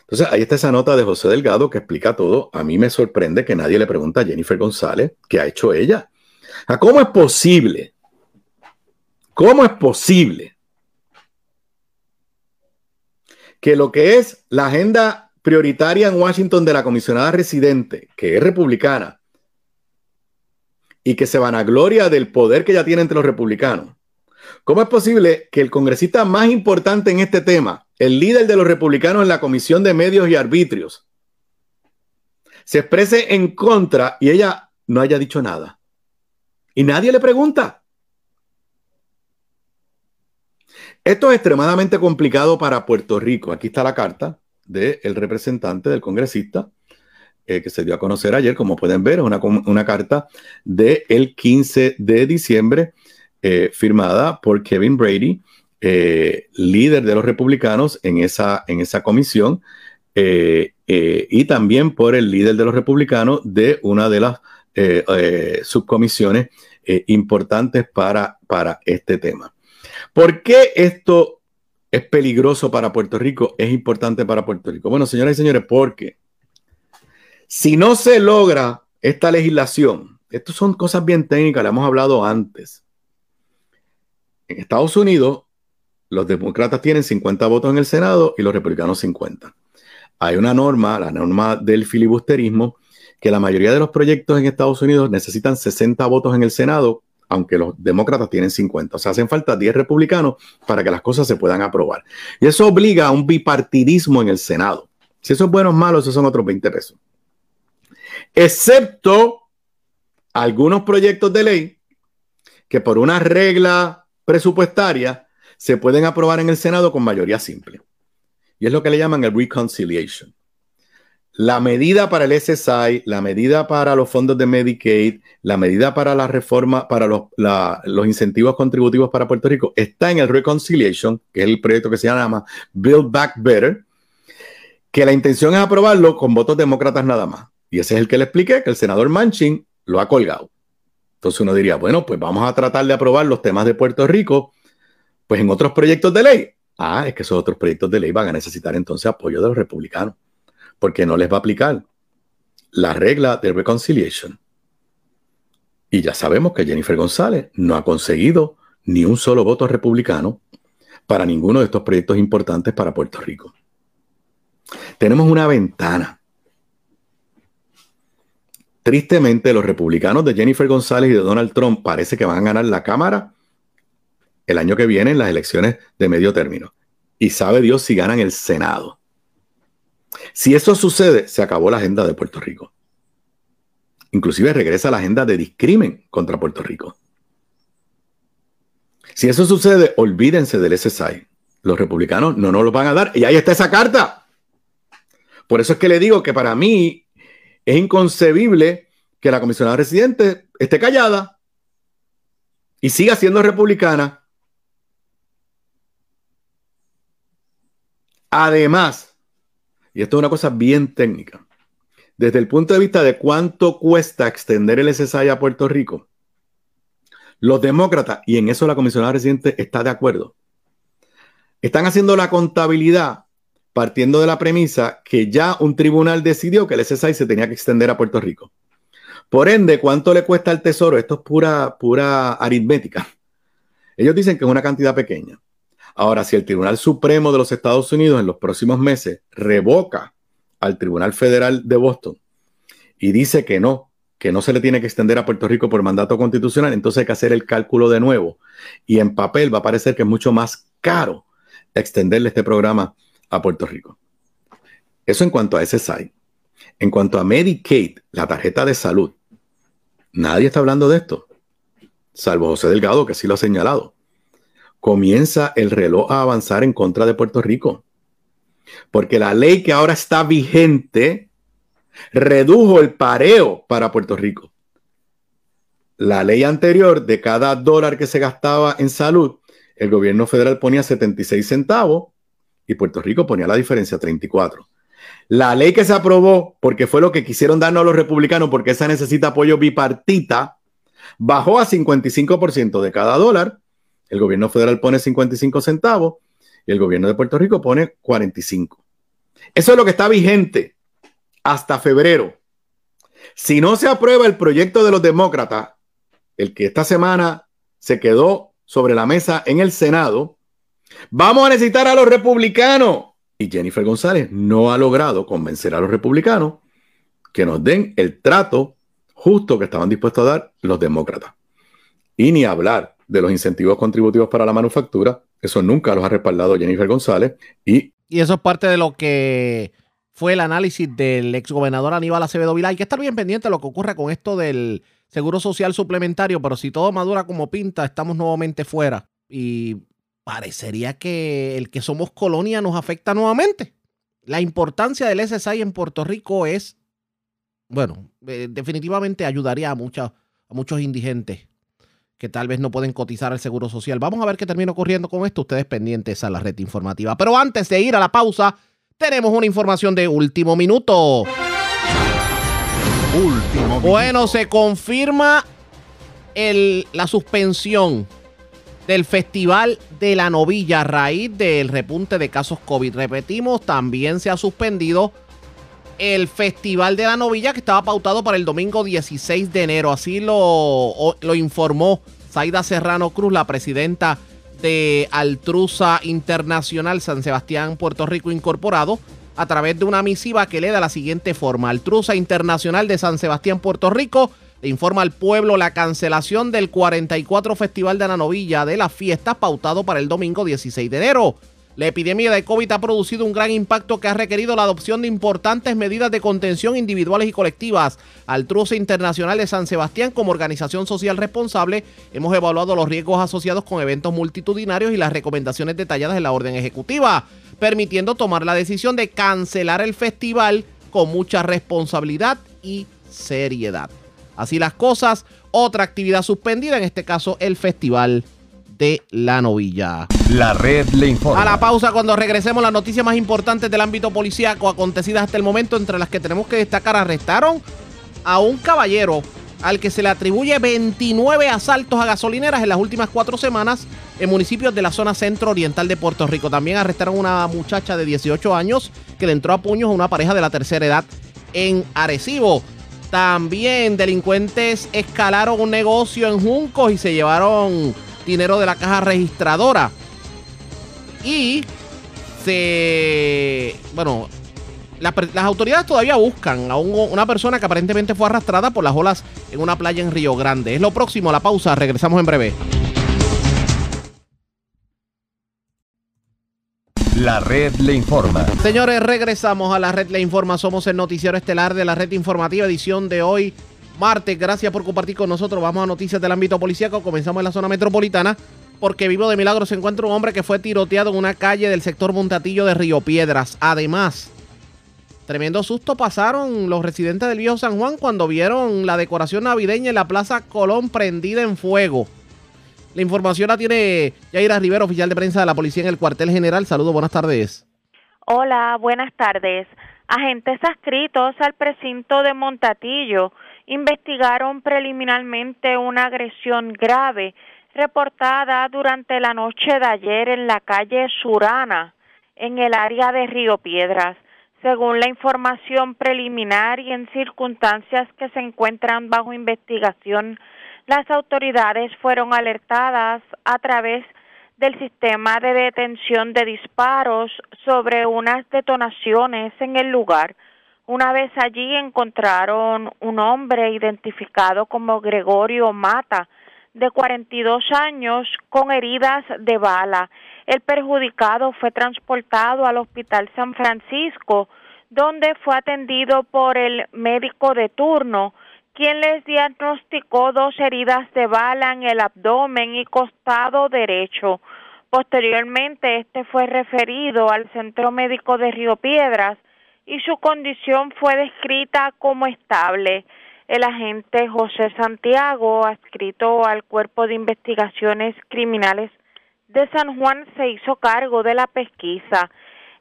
Entonces, ahí está esa nota de José Delgado que explica todo. A mí me sorprende que nadie le pregunta a Jennifer González qué ha hecho ella. ¿Cómo es posible? ¿Cómo es posible que lo que es la agenda prioritaria en Washington de la comisionada residente, que es republicana, y que se vanagloria del poder que ella tiene entre los republicanos, ¿cómo es posible que el congresista más importante en este tema, el líder de los republicanos en la Comisión de Medios y Arbitrios, se exprese en contra y ella no haya dicho nada. Y nadie le pregunta. Esto es extremadamente complicado para Puerto Rico. Aquí está la carta del representante del congresista eh, que se dio a conocer ayer. Como pueden ver, es una, carta del 15 de diciembre eh, firmada por Kevin Brady eh, líder de los republicanos en esa, en esa comisión eh, y también por el líder de los republicanos de una de las subcomisiones importantes para, para este tema. ¿Por qué esto es peligroso para Puerto Rico? Es importante para Puerto Rico. Bueno, señoras y señores, porque si no se logra esta legislación, esto son cosas bien técnicas, le hemos hablado antes. En Estados Unidos, los demócratas tienen 50 votos en el Senado y los republicanos 50. Hay una norma, la norma del filibusterismo, que la mayoría de los proyectos en Estados Unidos necesitan 60 votos en el Senado, aunque los demócratas tienen 50. O sea, hacen falta 10 republicanos para que las cosas se puedan aprobar. Y eso obliga a un bipartidismo en el Senado. Si eso es bueno o malo, esos son otros 20 pesos. Excepto algunos proyectos de ley que por una regla presupuestaria se pueden aprobar en el Senado con mayoría simple. Y es lo que le llaman el reconciliation. La medida para el SSI, la medida para los fondos de Medicaid, la medida para la reforma, para los, los incentivos contributivos para Puerto Rico, está en el reconciliation, que es el proyecto que se llama Build Back Better, que la intención es aprobarlo con votos demócratas nada más. Y ese es el que le expliqué, que el senador Manchin lo ha colgado. Entonces uno diría, bueno, pues vamos a tratar de aprobar los temas de Puerto Rico pues en otros proyectos de ley, ah, es que esos otros proyectos de ley van a necesitar entonces apoyo de los republicanos, porque no les va a aplicar la regla de reconciliation. Y ya sabemos que Jennifer González no ha conseguido ni un solo voto republicano para ninguno de estos proyectos importantes para Puerto Rico. Tenemos una ventana. Tristemente, los republicanos de Jennifer González y de Donald Trump parece que van a ganar la Cámara el año que viene en las elecciones de medio término. Y sabe Dios si ganan el Senado. Si eso sucede, se acabó la agenda de Puerto Rico. Inclusive regresa la agenda de discrimen contra Puerto Rico. Si eso sucede, olvídense del SSI. Los republicanos no nos lo van a dar. Y ahí está esa carta. Por eso es que le digo que para mí es inconcebible que la comisionada residente esté callada y siga siendo republicana. Además, y esto es una cosa bien técnica, desde el punto de vista de cuánto cuesta extender el SSI a Puerto Rico, los demócratas, y en eso la comisionada residente está de acuerdo, están haciendo la contabilidad partiendo de la premisa que ya un tribunal decidió que el SSI se tenía que extender a Puerto Rico. Por ende, ¿cuánto le cuesta al Tesoro? Esto es pura, pura aritmética. Ellos dicen que es una cantidad pequeña. Ahora, si el Tribunal Supremo de los Estados Unidos en los próximos meses revoca al Tribunal Federal de Boston y dice que no, que no se le tiene que extender a Puerto Rico por mandato constitucional, entonces hay que hacer el cálculo de nuevo. Y en papel va a parecer que es mucho más caro extenderle este programa a Puerto Rico. Eso en cuanto a SSI. En cuanto a Medicaid, la tarjeta de salud, Nadie está hablando de esto, salvo José Delgado, que sí lo ha señalado. Comienza el reloj a avanzar en contra de Puerto Rico. Porque la ley que ahora está vigente redujo el pareo para Puerto Rico. La ley anterior, de cada dólar que se gastaba en salud, el gobierno federal ponía 76 centavos y Puerto Rico ponía la diferencia 34. La ley que se aprobó, porque fue lo que quisieron darnos a los republicanos, porque esa necesita apoyo bipartita, bajó a 55% de cada dólar. El gobierno federal pone 55 centavos y el gobierno de Puerto Rico pone 45. Eso es lo que está vigente hasta febrero. Si no se aprueba el proyecto de los demócratas, el que esta semana se quedó sobre la mesa en el Senado, vamos a necesitar a los republicanos. Y Jennifer González no ha logrado convencer a los republicanos que nos den el trato justo que estaban dispuestos a dar los demócratas. Y ni hablar de los incentivos contributivos para la manufactura, eso nunca los ha respaldado Jennifer González. Y, y eso es parte de lo que fue el análisis del exgobernador Aníbal Acevedo Vilá. Hay que estar bien pendiente de lo que ocurre con esto del seguro social suplementario, pero si todo madura como pinta, estamos nuevamente fuera. Y parecería que el que somos colonia nos afecta nuevamente. La importancia del SSI en Puerto Rico es, bueno, eh, definitivamente ayudaría a, a muchos indigentes que tal vez no pueden cotizar al Seguro Social. Vamos a ver qué termina ocurriendo con esto. Ustedes pendientes a la red informativa. Pero antes de ir a la pausa, tenemos una información de último minuto. Último Bueno, se confirma el, la suspensión del Festival de la Novilla a raíz del repunte de casos COVID. Repetimos, también se ha suspendido el Festival de la Novilla que estaba pautado para el domingo 16 de enero. Así lo, lo informó Zaida Serrano Cruz, la presidenta de Altruza Internacional San Sebastián, Puerto Rico Incorporado, a través de una misiva que le da la siguiente forma. Altruza Internacional de San Sebastián, Puerto Rico, le informa al pueblo la cancelación del 44 Festival de la Novilla de las fiestas pautado para el domingo 16 de enero. La epidemia de COVID ha producido un gran impacto que ha requerido la adopción de importantes medidas de contención individuales y colectivas. Al Truce Internacional de San Sebastián, como organización social responsable, hemos evaluado los riesgos asociados con eventos multitudinarios y las recomendaciones detalladas en la orden ejecutiva, permitiendo tomar la decisión de cancelar el festival con mucha responsabilidad y seriedad. Así las cosas, otra actividad suspendida, en este caso el festival de la novilla. La red le informa. A la pausa cuando regresemos las noticias más importantes del ámbito policíaco acontecidas hasta el momento, entre las que tenemos que destacar, arrestaron a un caballero al que se le atribuye 29 asaltos a gasolineras en las últimas cuatro semanas en municipios de la zona centro oriental de Puerto Rico. También arrestaron a una muchacha de 18 años que le entró a puños a una pareja de la tercera edad en Arecibo. También delincuentes escalaron un negocio en Juncos y se llevaron dinero de la caja registradora. Y se. Bueno, las autoridades todavía buscan a una persona que aparentemente fue arrastrada por las olas en una playa en Río Grande. Es lo próximo, la pausa. Regresamos en breve. La red le informa. Señores, regresamos a la red le informa. Somos el noticiero estelar de la red informativa, edición de hoy, martes. Gracias por compartir con nosotros. Vamos a noticias del ámbito policíaco. Comenzamos en la zona metropolitana porque vivo de milagro se encuentra un hombre que fue tiroteado en una calle del sector Montatillo de Río Piedras. Además, tremendo susto pasaron los residentes del viejo San Juan cuando vieron la decoración navideña en la Plaza Colón prendida en fuego. La información la tiene Yaira Rivera, oficial de prensa de la policía en el cuartel general. Saludos, buenas tardes. Hola, buenas tardes. Agentes adscritos al precinto de Montatillo investigaron preliminarmente una agresión grave reportada durante la noche de ayer en la calle Surana, en el área de Río Piedras. Según la información preliminar y en circunstancias que se encuentran bajo investigación, las autoridades fueron alertadas a través del sistema de detención de disparos sobre unas detonaciones en el lugar una vez allí encontraron un hombre identificado como Gregorio Mata, de 42 años, con heridas de bala. El perjudicado fue transportado al Hospital San Francisco, donde fue atendido por el médico de turno, quien les diagnosticó dos heridas de bala en el abdomen y costado derecho. Posteriormente, este fue referido al Centro Médico de Río Piedras y su condición fue descrita como estable. El agente José Santiago, adscrito al Cuerpo de Investigaciones Criminales de San Juan, se hizo cargo de la pesquisa.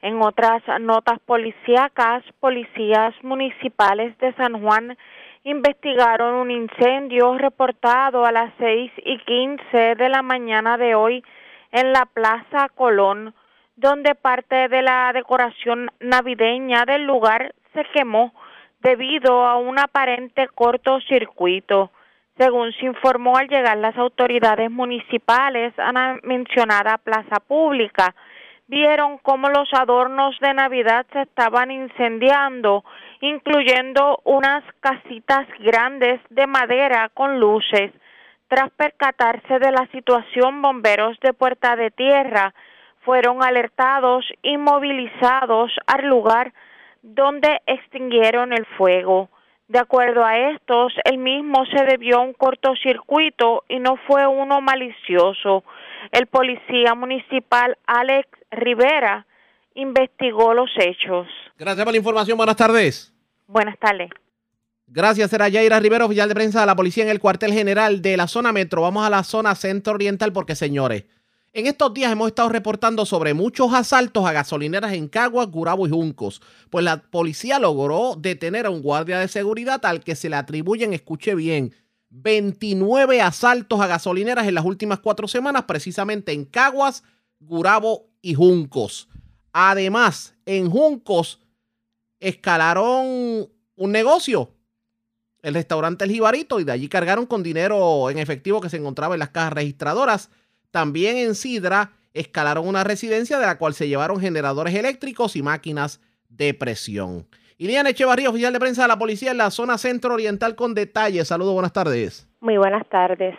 En otras notas policíacas, policías municipales de San Juan investigaron un incendio reportado a las seis y quince de la mañana de hoy en la Plaza Colón, donde parte de la decoración navideña del lugar se quemó debido a un aparente cortocircuito. Según se informó al llegar las autoridades municipales a la mencionada plaza pública, vieron cómo los adornos de Navidad se estaban incendiando, incluyendo unas casitas grandes de madera con luces. Tras percatarse de la situación, bomberos de Puerta de Tierra fueron alertados y movilizados al lugar donde extinguieron el fuego. De acuerdo a estos, el mismo se debió a un cortocircuito y no fue uno malicioso. El policía municipal Alex Rivera investigó los hechos. Gracias por la información. Buenas tardes. Buenas tardes. Gracias, era Yaira Rivera, oficial de prensa de la policía en el cuartel general de la zona metro. Vamos a la zona centro oriental porque, señores, en estos días hemos estado reportando sobre muchos asaltos a gasolineras en Caguas, Gurabo y Juncos, pues la policía logró detener a un guardia de seguridad al que se le atribuyen, escuche bien, 29 asaltos a gasolineras en las últimas cuatro semanas, precisamente en Caguas, Gurabo y Juncos. Además, en Juncos escalaron un negocio, el restaurante El Jibarito, y de allí cargaron con dinero en efectivo que se encontraba en las cajas registradoras. También en Sidra escalaron una residencia de la cual se llevaron generadores eléctricos y máquinas de presión. Iliana Echevarría, oficial de prensa de la policía en la zona centro oriental con detalles. Saludos, buenas tardes. Muy buenas tardes.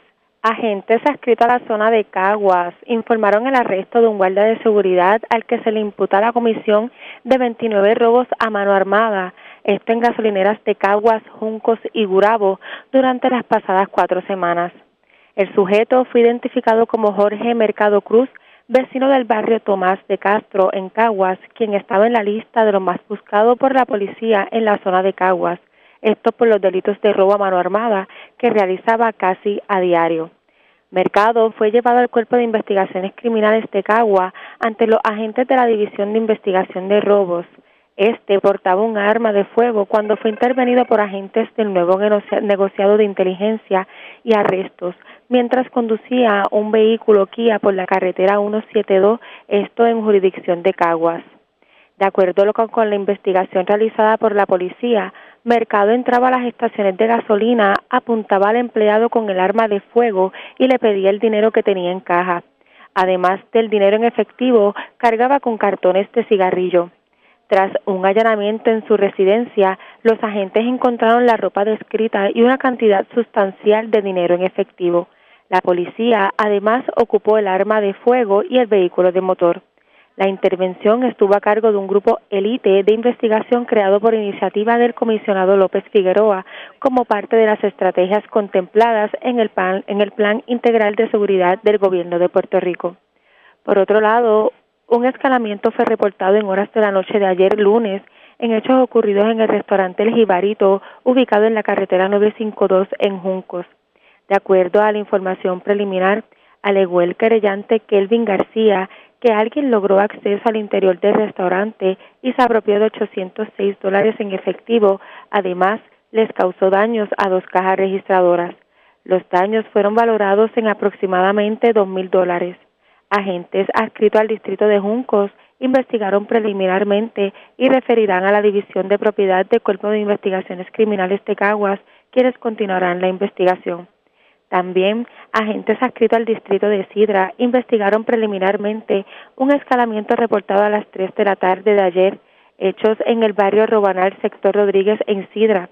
Agentes adscritos a la zona de Caguas informaron el arresto de un guardia de seguridad al que se le imputa la comisión de 29 robos a mano armada, esto en gasolineras de Caguas, Juncos y Gurabo durante las pasadas cuatro semanas. El sujeto fue identificado como Jorge Mercado Cruz, vecino del barrio Tomás de Castro en Caguas, quien estaba en la lista de los más buscados por la policía en la zona de Caguas, esto por los delitos de robo a mano armada que realizaba casi a diario. Mercado fue llevado al Cuerpo de Investigaciones Criminales de Caguas ante los agentes de la División de Investigación de Robos. Este portaba un arma de fuego cuando fue intervenido por agentes del nuevo negociado de inteligencia y arrestos mientras conducía un vehículo Kia por la carretera 172, esto en jurisdicción de Caguas. De acuerdo con la investigación realizada por la policía, Mercado entraba a las estaciones de gasolina, apuntaba al empleado con el arma de fuego y le pedía el dinero que tenía en caja. Además del dinero en efectivo, cargaba con cartones de cigarrillo. Tras un allanamiento en su residencia, los agentes encontraron la ropa descrita y una cantidad sustancial de dinero en efectivo. La policía además ocupó el arma de fuego y el vehículo de motor. La intervención estuvo a cargo de un grupo élite de investigación creado por iniciativa del comisionado López Figueroa como parte de las estrategias contempladas en el, plan, en el Plan Integral de Seguridad del Gobierno de Puerto Rico. Por otro lado, un escalamiento fue reportado en horas de la noche de ayer lunes en hechos ocurridos en el restaurante El Jibarito, ubicado en la carretera 952 en Juncos. De acuerdo a la información preliminar, alegó el querellante Kelvin García que alguien logró acceso al interior del restaurante y se apropió de 806 dólares en efectivo. Además, les causó daños a dos cajas registradoras. Los daños fueron valorados en aproximadamente dos mil dólares. Agentes adscritos al distrito de Juncos investigaron preliminarmente y referirán a la División de Propiedad del Cuerpo de Investigaciones Criminales de Caguas, quienes continuarán la investigación. También agentes adscritos al distrito de Sidra investigaron preliminarmente un escalamiento reportado a las 3 de la tarde de ayer, hechos en el barrio Robanal, sector Rodríguez, en Sidra.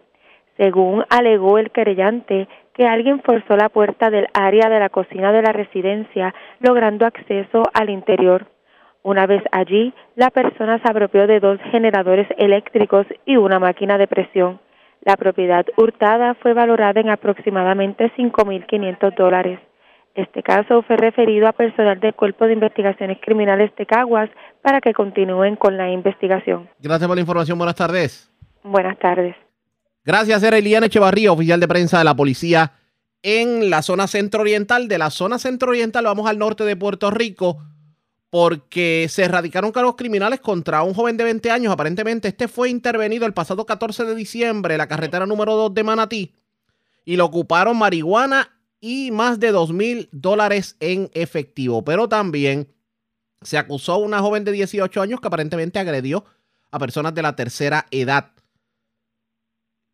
Según alegó el querellante, que alguien forzó la puerta del área de la cocina de la residencia, logrando acceso al interior. Una vez allí, la persona se apropió de dos generadores eléctricos y una máquina de presión. La propiedad hurtada fue valorada en aproximadamente 5.500 dólares. Este caso fue referido a personal del Cuerpo de Investigaciones Criminales de Caguas para que continúen con la investigación. Gracias por la información. Buenas tardes. Buenas tardes. Gracias, era Eliana Echevarría, oficial de prensa de la policía en la zona centro-oriental. De la zona centro-oriental vamos al norte de Puerto Rico porque se erradicaron cargos criminales contra un joven de 20 años. Aparentemente este fue intervenido el pasado 14 de diciembre en la carretera número 2 de Manatí y lo ocuparon marihuana y más de 2 mil dólares en efectivo. Pero también se acusó a una joven de 18 años que aparentemente agredió a personas de la tercera edad.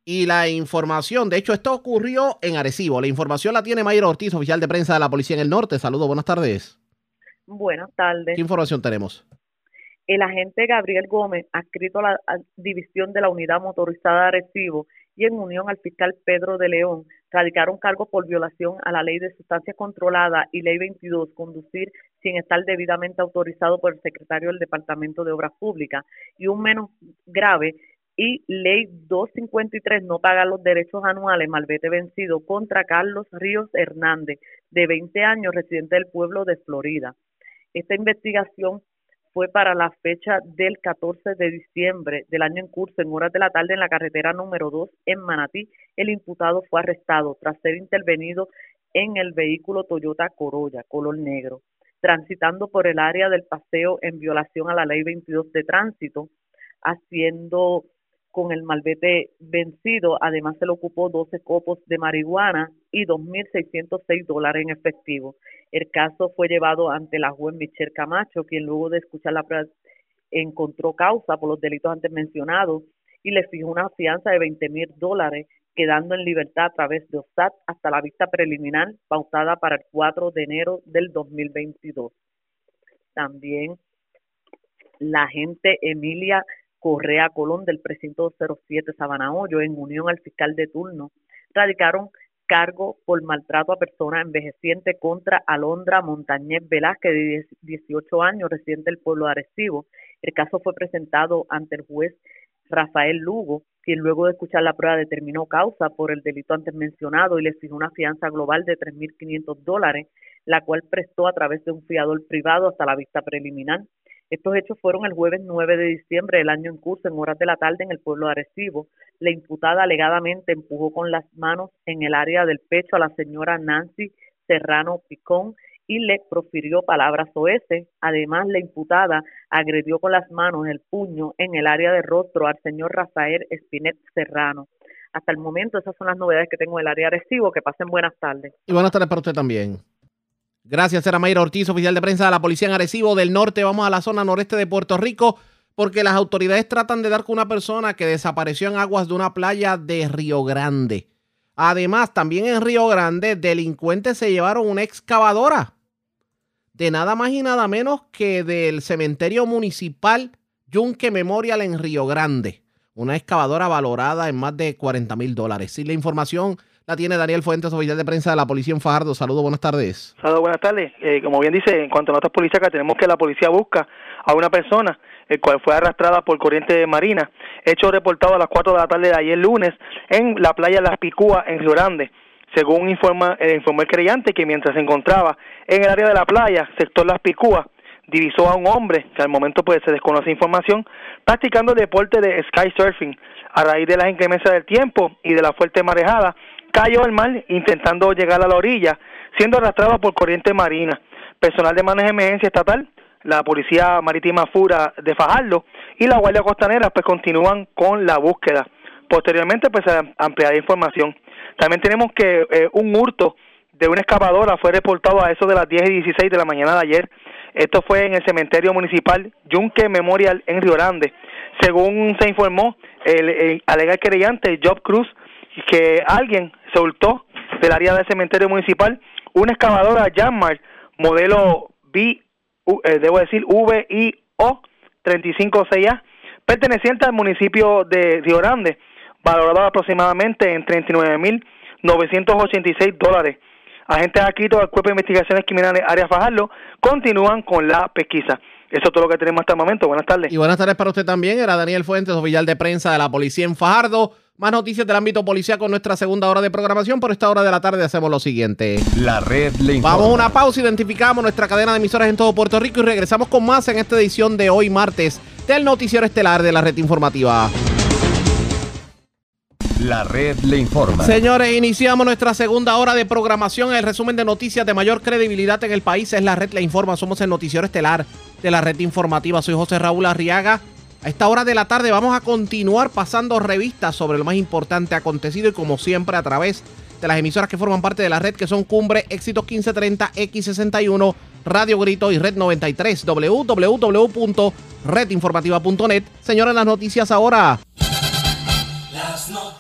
Y la información, de hecho, esto ocurrió en Arecibo. La información la tiene Mayra Ortiz, oficial de prensa de la Policía en el Norte. Saludos, buenas tardes. Buenas tardes. ¿Qué información tenemos? El agente Gabriel Gómez, adscrito a la división de la Unidad Motorizada de Arecibo y en unión al fiscal Pedro de León, radicaron cargos por violación a la ley de sustancias controladas y ley 22, conducir sin estar debidamente autorizado por el secretario del Departamento de Obras Públicas, y un menos grave, y Ley 253 no paga los derechos anuales malvete vencido contra Carlos Ríos Hernández, de 20 años, residente del pueblo de Florida. Esta investigación fue para la fecha del 14 de diciembre del año en curso, en horas de la tarde, en la carretera número 2 en Manatí. El imputado fue arrestado tras ser intervenido en el vehículo Toyota Corolla, color negro, transitando por el área del paseo en violación a la ley 22 de tránsito, haciendo con el malvete vencido. Además, se le ocupó 12 copos de marihuana y 2.606 dólares en efectivo. El caso fue llevado ante la juez Michelle Camacho, quien luego de escuchar la prueba encontró causa por los delitos antes mencionados y le fijó una fianza de 20 mil dólares, quedando en libertad a través de OSAT hasta la vista preliminar pautada para el 4 de enero del 2022. También la agente Emilia Correa Colón del precinto 07 Sabana Hoyo, en unión al fiscal de turno, radicaron cargo por maltrato a persona envejeciente contra Alondra Montañez Velázquez, de 18 años, residente del pueblo de Arecibo. El caso fue presentado ante el juez Rafael Lugo, quien luego de escuchar la prueba determinó causa por el delito antes mencionado y le fijó una fianza global de 3.500 dólares, la cual prestó a través de un fiador privado hasta la vista preliminar. Estos hechos fueron el jueves 9 de diciembre del año en curso, en horas de la tarde, en el pueblo de Arecibo. La imputada alegadamente empujó con las manos en el área del pecho a la señora Nancy Serrano Picón y le profirió palabras oeces. Además, la imputada agredió con las manos el puño en el área del rostro al señor Rafael Espinet Serrano. Hasta el momento, esas son las novedades que tengo en el área de Arecibo. Que pasen buenas tardes. Y buenas tardes para usted también. Gracias, era Mayra Ortiz, oficial de prensa de la Policía en Arecibo del Norte. Vamos a la zona noreste de Puerto Rico porque las autoridades tratan de dar con una persona que desapareció en aguas de una playa de Río Grande. Además, también en Río Grande, delincuentes se llevaron una excavadora de nada más y nada menos que del cementerio municipal Yunque Memorial en Río Grande. Una excavadora valorada en más de 40 mil dólares. Si la información tiene Daniel Fuentes, oficial de prensa de la policía en Fajardo. Saludos, buenas tardes. Saludos, buenas tardes. Eh, como bien dice, en cuanto a notas policíacas, tenemos que la policía busca a una persona el cual fue arrastrada por corriente marina, hecho reportado a las 4 de la tarde de ayer lunes en la playa Las Picúas en Río Grande. Según informa, eh, informó el creyente que mientras se encontraba en el área de la playa, sector Las Picúas, divisó a un hombre, que al momento pues se desconoce información, practicando el deporte de sky surfing. A raíz de las inclemencias del tiempo y de la fuerte marejada, cayó al mar intentando llegar a la orilla, siendo arrastrado por corriente marina. Personal de manejo de emergencia estatal, la Policía Marítima Fura de Fajardo y la Guardia Costanera pues continúan con la búsqueda. Posteriormente pues se ampliará información. También tenemos que eh, un hurto de una excavadora fue reportado a eso de las 10 y 16 de la mañana de ayer. Esto fue en el cementerio municipal Yunque Memorial en Río Grande. Según se informó, el, el alegar querellante Job Cruz que alguien se del área del cementerio municipal una excavadora Janmark modelo B, eh, debo decir VIO 356A perteneciente al municipio de Río Grande, valorado aproximadamente en 39.986 dólares. Agentes adscritos al Cuerpo de Investigaciones Criminales Área Fajardo continúan con la pesquisa. Eso es todo lo que tenemos hasta el momento. Buenas tardes. Y buenas tardes para usted también. Era Daniel Fuentes, oficial de prensa de la policía en Fajardo. Más noticias del ámbito policial con nuestra segunda hora de programación. Por esta hora de la tarde hacemos lo siguiente. La red le informa. Vamos a una pausa, identificamos nuestra cadena de emisoras en todo Puerto Rico y regresamos con más en esta edición de hoy martes del noticiero estelar de la red informativa. La red le informa. Señores, iniciamos nuestra segunda hora de programación. El resumen de noticias de mayor credibilidad en el país es la red le informa. Somos el noticiero estelar de la red informativa. Soy José Raúl Arriaga. A esta hora de la tarde vamos a continuar pasando revistas sobre lo más importante acontecido y como siempre a través de las emisoras que forman parte de la red que son Cumbre, Éxitos 1530, X61, Radio Grito y Red 93, www.redinformativa.net. Señores, las noticias ahora. Las noticias.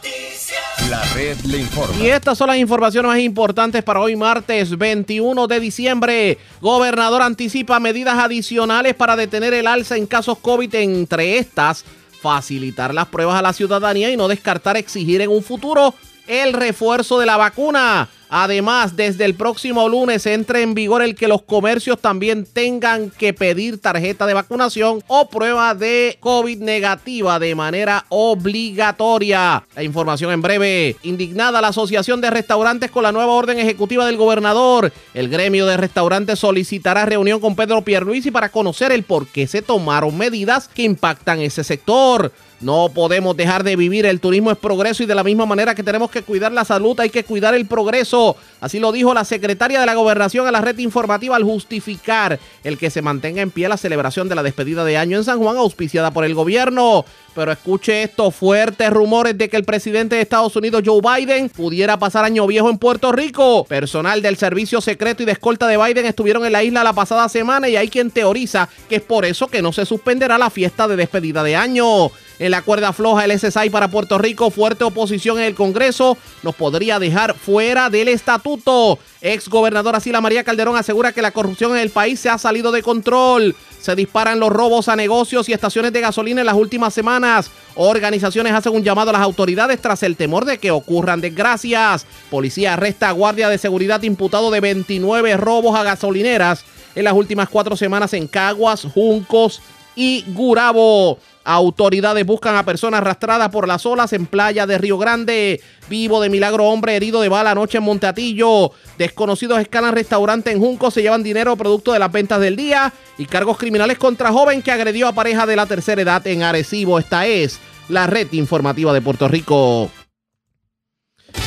La red le informa. Y estas son las informaciones más importantes para hoy martes 21 de diciembre. Gobernador anticipa medidas adicionales para detener el alza en casos COVID, entre estas, facilitar las pruebas a la ciudadanía y no descartar exigir en un futuro el refuerzo de la vacuna. Además, desde el próximo lunes entra en vigor el que los comercios también tengan que pedir tarjeta de vacunación o prueba de COVID negativa de manera obligatoria. La información en breve. Indignada la Asociación de Restaurantes con la nueva orden ejecutiva del gobernador. El gremio de restaurantes solicitará reunión con Pedro Pierluisi para conocer el por qué se tomaron medidas que impactan ese sector. No podemos dejar de vivir, el turismo es progreso y de la misma manera que tenemos que cuidar la salud, hay que cuidar el progreso. Así lo dijo la secretaria de la gobernación a la red informativa al justificar el que se mantenga en pie la celebración de la despedida de año en San Juan auspiciada por el gobierno. Pero escuche esto, fuertes rumores de que el presidente de Estados Unidos, Joe Biden, pudiera pasar año viejo en Puerto Rico. Personal del servicio secreto y de escolta de Biden estuvieron en la isla la pasada semana y hay quien teoriza que es por eso que no se suspenderá la fiesta de despedida de año. En la cuerda floja el SSI para Puerto Rico, fuerte oposición en el Congreso, nos podría dejar fuera del estatuto. Ex gobernadora Sila María Calderón asegura que la corrupción en el país se ha salido de control. Se disparan los robos a negocios y estaciones de gasolina en las últimas semanas. Organizaciones hacen un llamado a las autoridades tras el temor de que ocurran desgracias. Policía arresta a guardia de seguridad imputado de 29 robos a gasolineras en las últimas cuatro semanas en Caguas, Juncos y Gurabo. Autoridades buscan a personas arrastradas por las olas en playa de Río Grande. Vivo de milagro, hombre herido de bala anoche en Monteatillo. Desconocidos escalan restaurante en Junco, se llevan dinero producto de las ventas del día. Y cargos criminales contra joven que agredió a pareja de la tercera edad en Arecibo. Esta es la red informativa de Puerto Rico.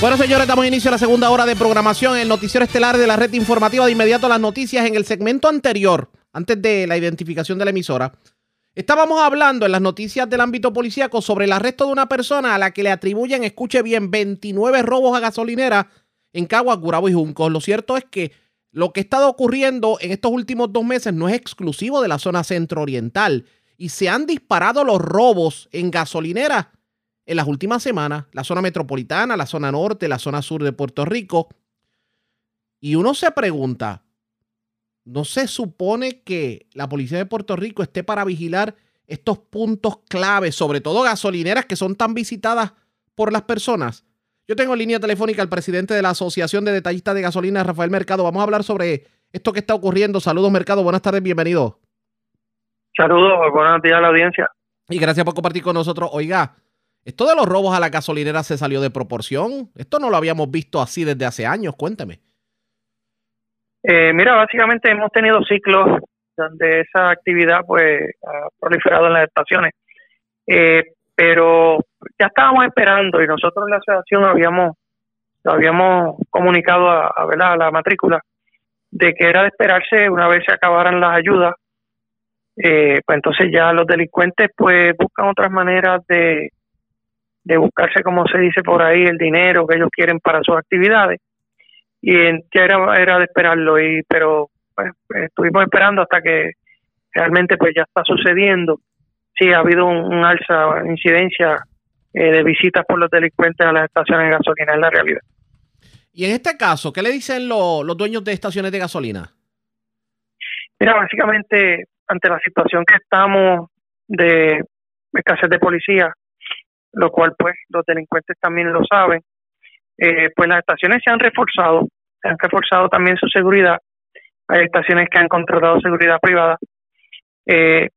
Bueno, señores, damos inicio a la segunda hora de programación. El noticiero estelar de la red informativa. De inmediato las noticias en el segmento anterior, antes de la identificación de la emisora. Estábamos hablando en las noticias del ámbito policíaco sobre el arresto de una persona a la que le atribuyen, escuche bien, 29 robos a gasolinera en Caguas, Gurabo y Juncos. Lo cierto es que lo que ha estado ocurriendo en estos últimos dos meses no es exclusivo de la zona centro-oriental y se han disparado los robos en gasolineras en las últimas semanas, la zona metropolitana, la zona norte, la zona sur de Puerto Rico. Y uno se pregunta, ¿No se supone que la policía de Puerto Rico esté para vigilar estos puntos claves, sobre todo gasolineras que son tan visitadas por las personas? Yo tengo en línea telefónica al presidente de la Asociación de Detallistas de Gasolina, Rafael Mercado. Vamos a hablar sobre esto que está ocurriendo. Saludos, Mercado. Buenas tardes, bienvenido. Saludos, buenos días a la audiencia. Y gracias por compartir con nosotros. Oiga, esto de los robos a la gasolinera se salió de proporción. Esto no lo habíamos visto así desde hace años. Cuénteme. Eh, mira, básicamente hemos tenido ciclos donde esa actividad pues ha proliferado en las estaciones, eh, pero ya estábamos esperando y nosotros en la asociación habíamos habíamos comunicado a, a, la matrícula de que era de esperarse una vez se acabaran las ayudas, eh, pues entonces ya los delincuentes pues buscan otras maneras de, de buscarse, como se dice por ahí, el dinero que ellos quieren para sus actividades y ya era, era de esperarlo, y pero pues, estuvimos esperando hasta que realmente pues ya está sucediendo. Sí, ha habido un, alza, incidencia eh, de visitas por los delincuentes a las estaciones de gasolina, en la realidad. Y en este caso, ¿qué le dicen los dueños de estaciones de gasolina? Mira, básicamente, ante la situación que estamos de escasez de policía, lo cual pues los delincuentes también lo saben, eh, pues las estaciones se han reforzado, han reforzado también su seguridad. Hay estaciones que han contratado seguridad privada. Eh,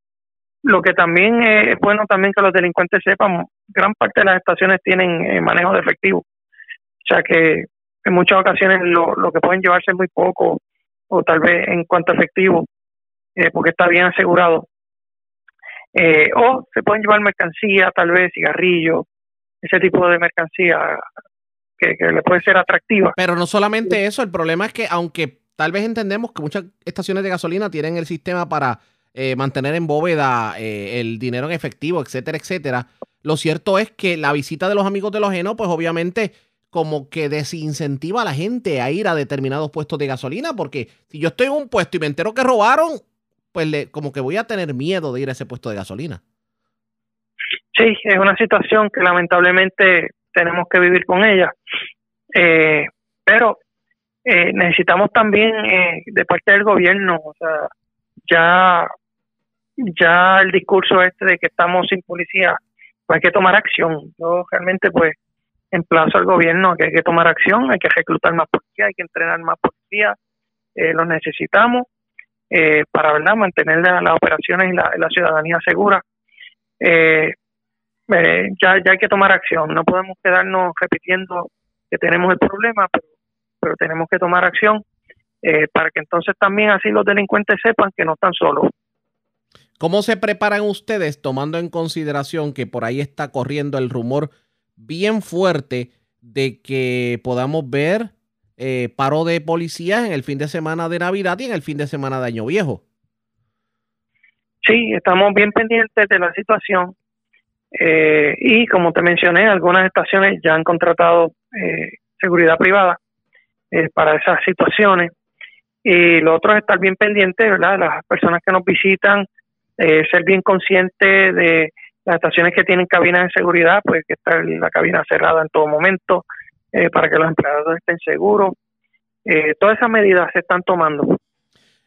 lo que también es bueno también que los delincuentes sepan, gran parte de las estaciones tienen eh, manejo de efectivo. O sea que en muchas ocasiones lo, lo que pueden llevarse es muy poco o tal vez en cuanto a efectivo, eh, porque está bien asegurado. O se pueden llevar mercancía, tal vez cigarrillos, ese tipo de mercancía que, que le puede ser atractiva. Pero no solamente eso, el problema es que aunque tal vez entendemos que muchas estaciones de gasolina tienen el sistema para eh, mantener en bóveda eh, el dinero en efectivo, etcétera, etcétera. Lo cierto es que la visita de los amigos de los ajeno, pues obviamente como que desincentiva a la gente a ir a determinados puestos de gasolina, porque si yo estoy en un puesto y me entero que robaron, pues le, como que voy a tener miedo de ir a ese puesto de gasolina. Sí, es una situación que lamentablemente tenemos que vivir con ella, eh, pero necesitamos también de parte del gobierno, o sea, ya ya el discurso este de que estamos sin policía, pues hay que tomar acción. Yo realmente pues emplazo al gobierno que hay que tomar acción, hay que reclutar más policía, hay que entrenar más policía, eh, los necesitamos eh, para verdad mantener las operaciones y la, ciudadanía segura. Eh, eh, ya, ya hay que tomar acción, no podemos quedarnos repitiendo que tenemos el problema, pero, pero tenemos que tomar acción para que entonces también así los delincuentes sepan que no están solos. ¿Cómo se preparan ustedes tomando en consideración que por ahí está corriendo el rumor bien fuerte de que podamos ver eh, paro de policías en el fin de semana de Navidad y en el fin de semana de Año Viejo? Sí, estamos bien pendientes de la situación eh, y como te mencioné, algunas estaciones ya han contratado eh, seguridad privada para esas situaciones. Y lo otro es estar bien pendiente, ¿verdad? Las personas que nos visitan, eh, ser bien consciente de las estaciones que tienen cabinas de seguridad, pues que está la cabina cerrada en todo momento eh, para que los empleados estén seguros. Eh, todas esas medidas se están tomando.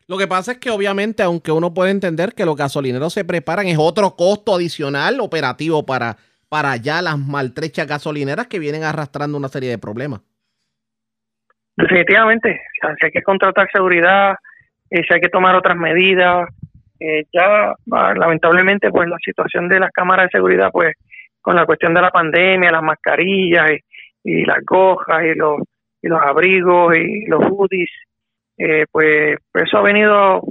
Lo que pasa es que obviamente, aunque uno puede entender que los gasolineros se preparan, es otro costo adicional operativo para, para ya las maltrechas gasolineras que vienen arrastrando una serie de problemas. Definitivamente, si hay que contratar seguridad, si hay que tomar otras medidas, eh, ya ah, lamentablemente pues la situación de las cámaras de seguridad pues con la cuestión de la pandemia, las mascarillas y, las gojas y los, y los abrigos y los hoodies, eh, pues, eso ha venido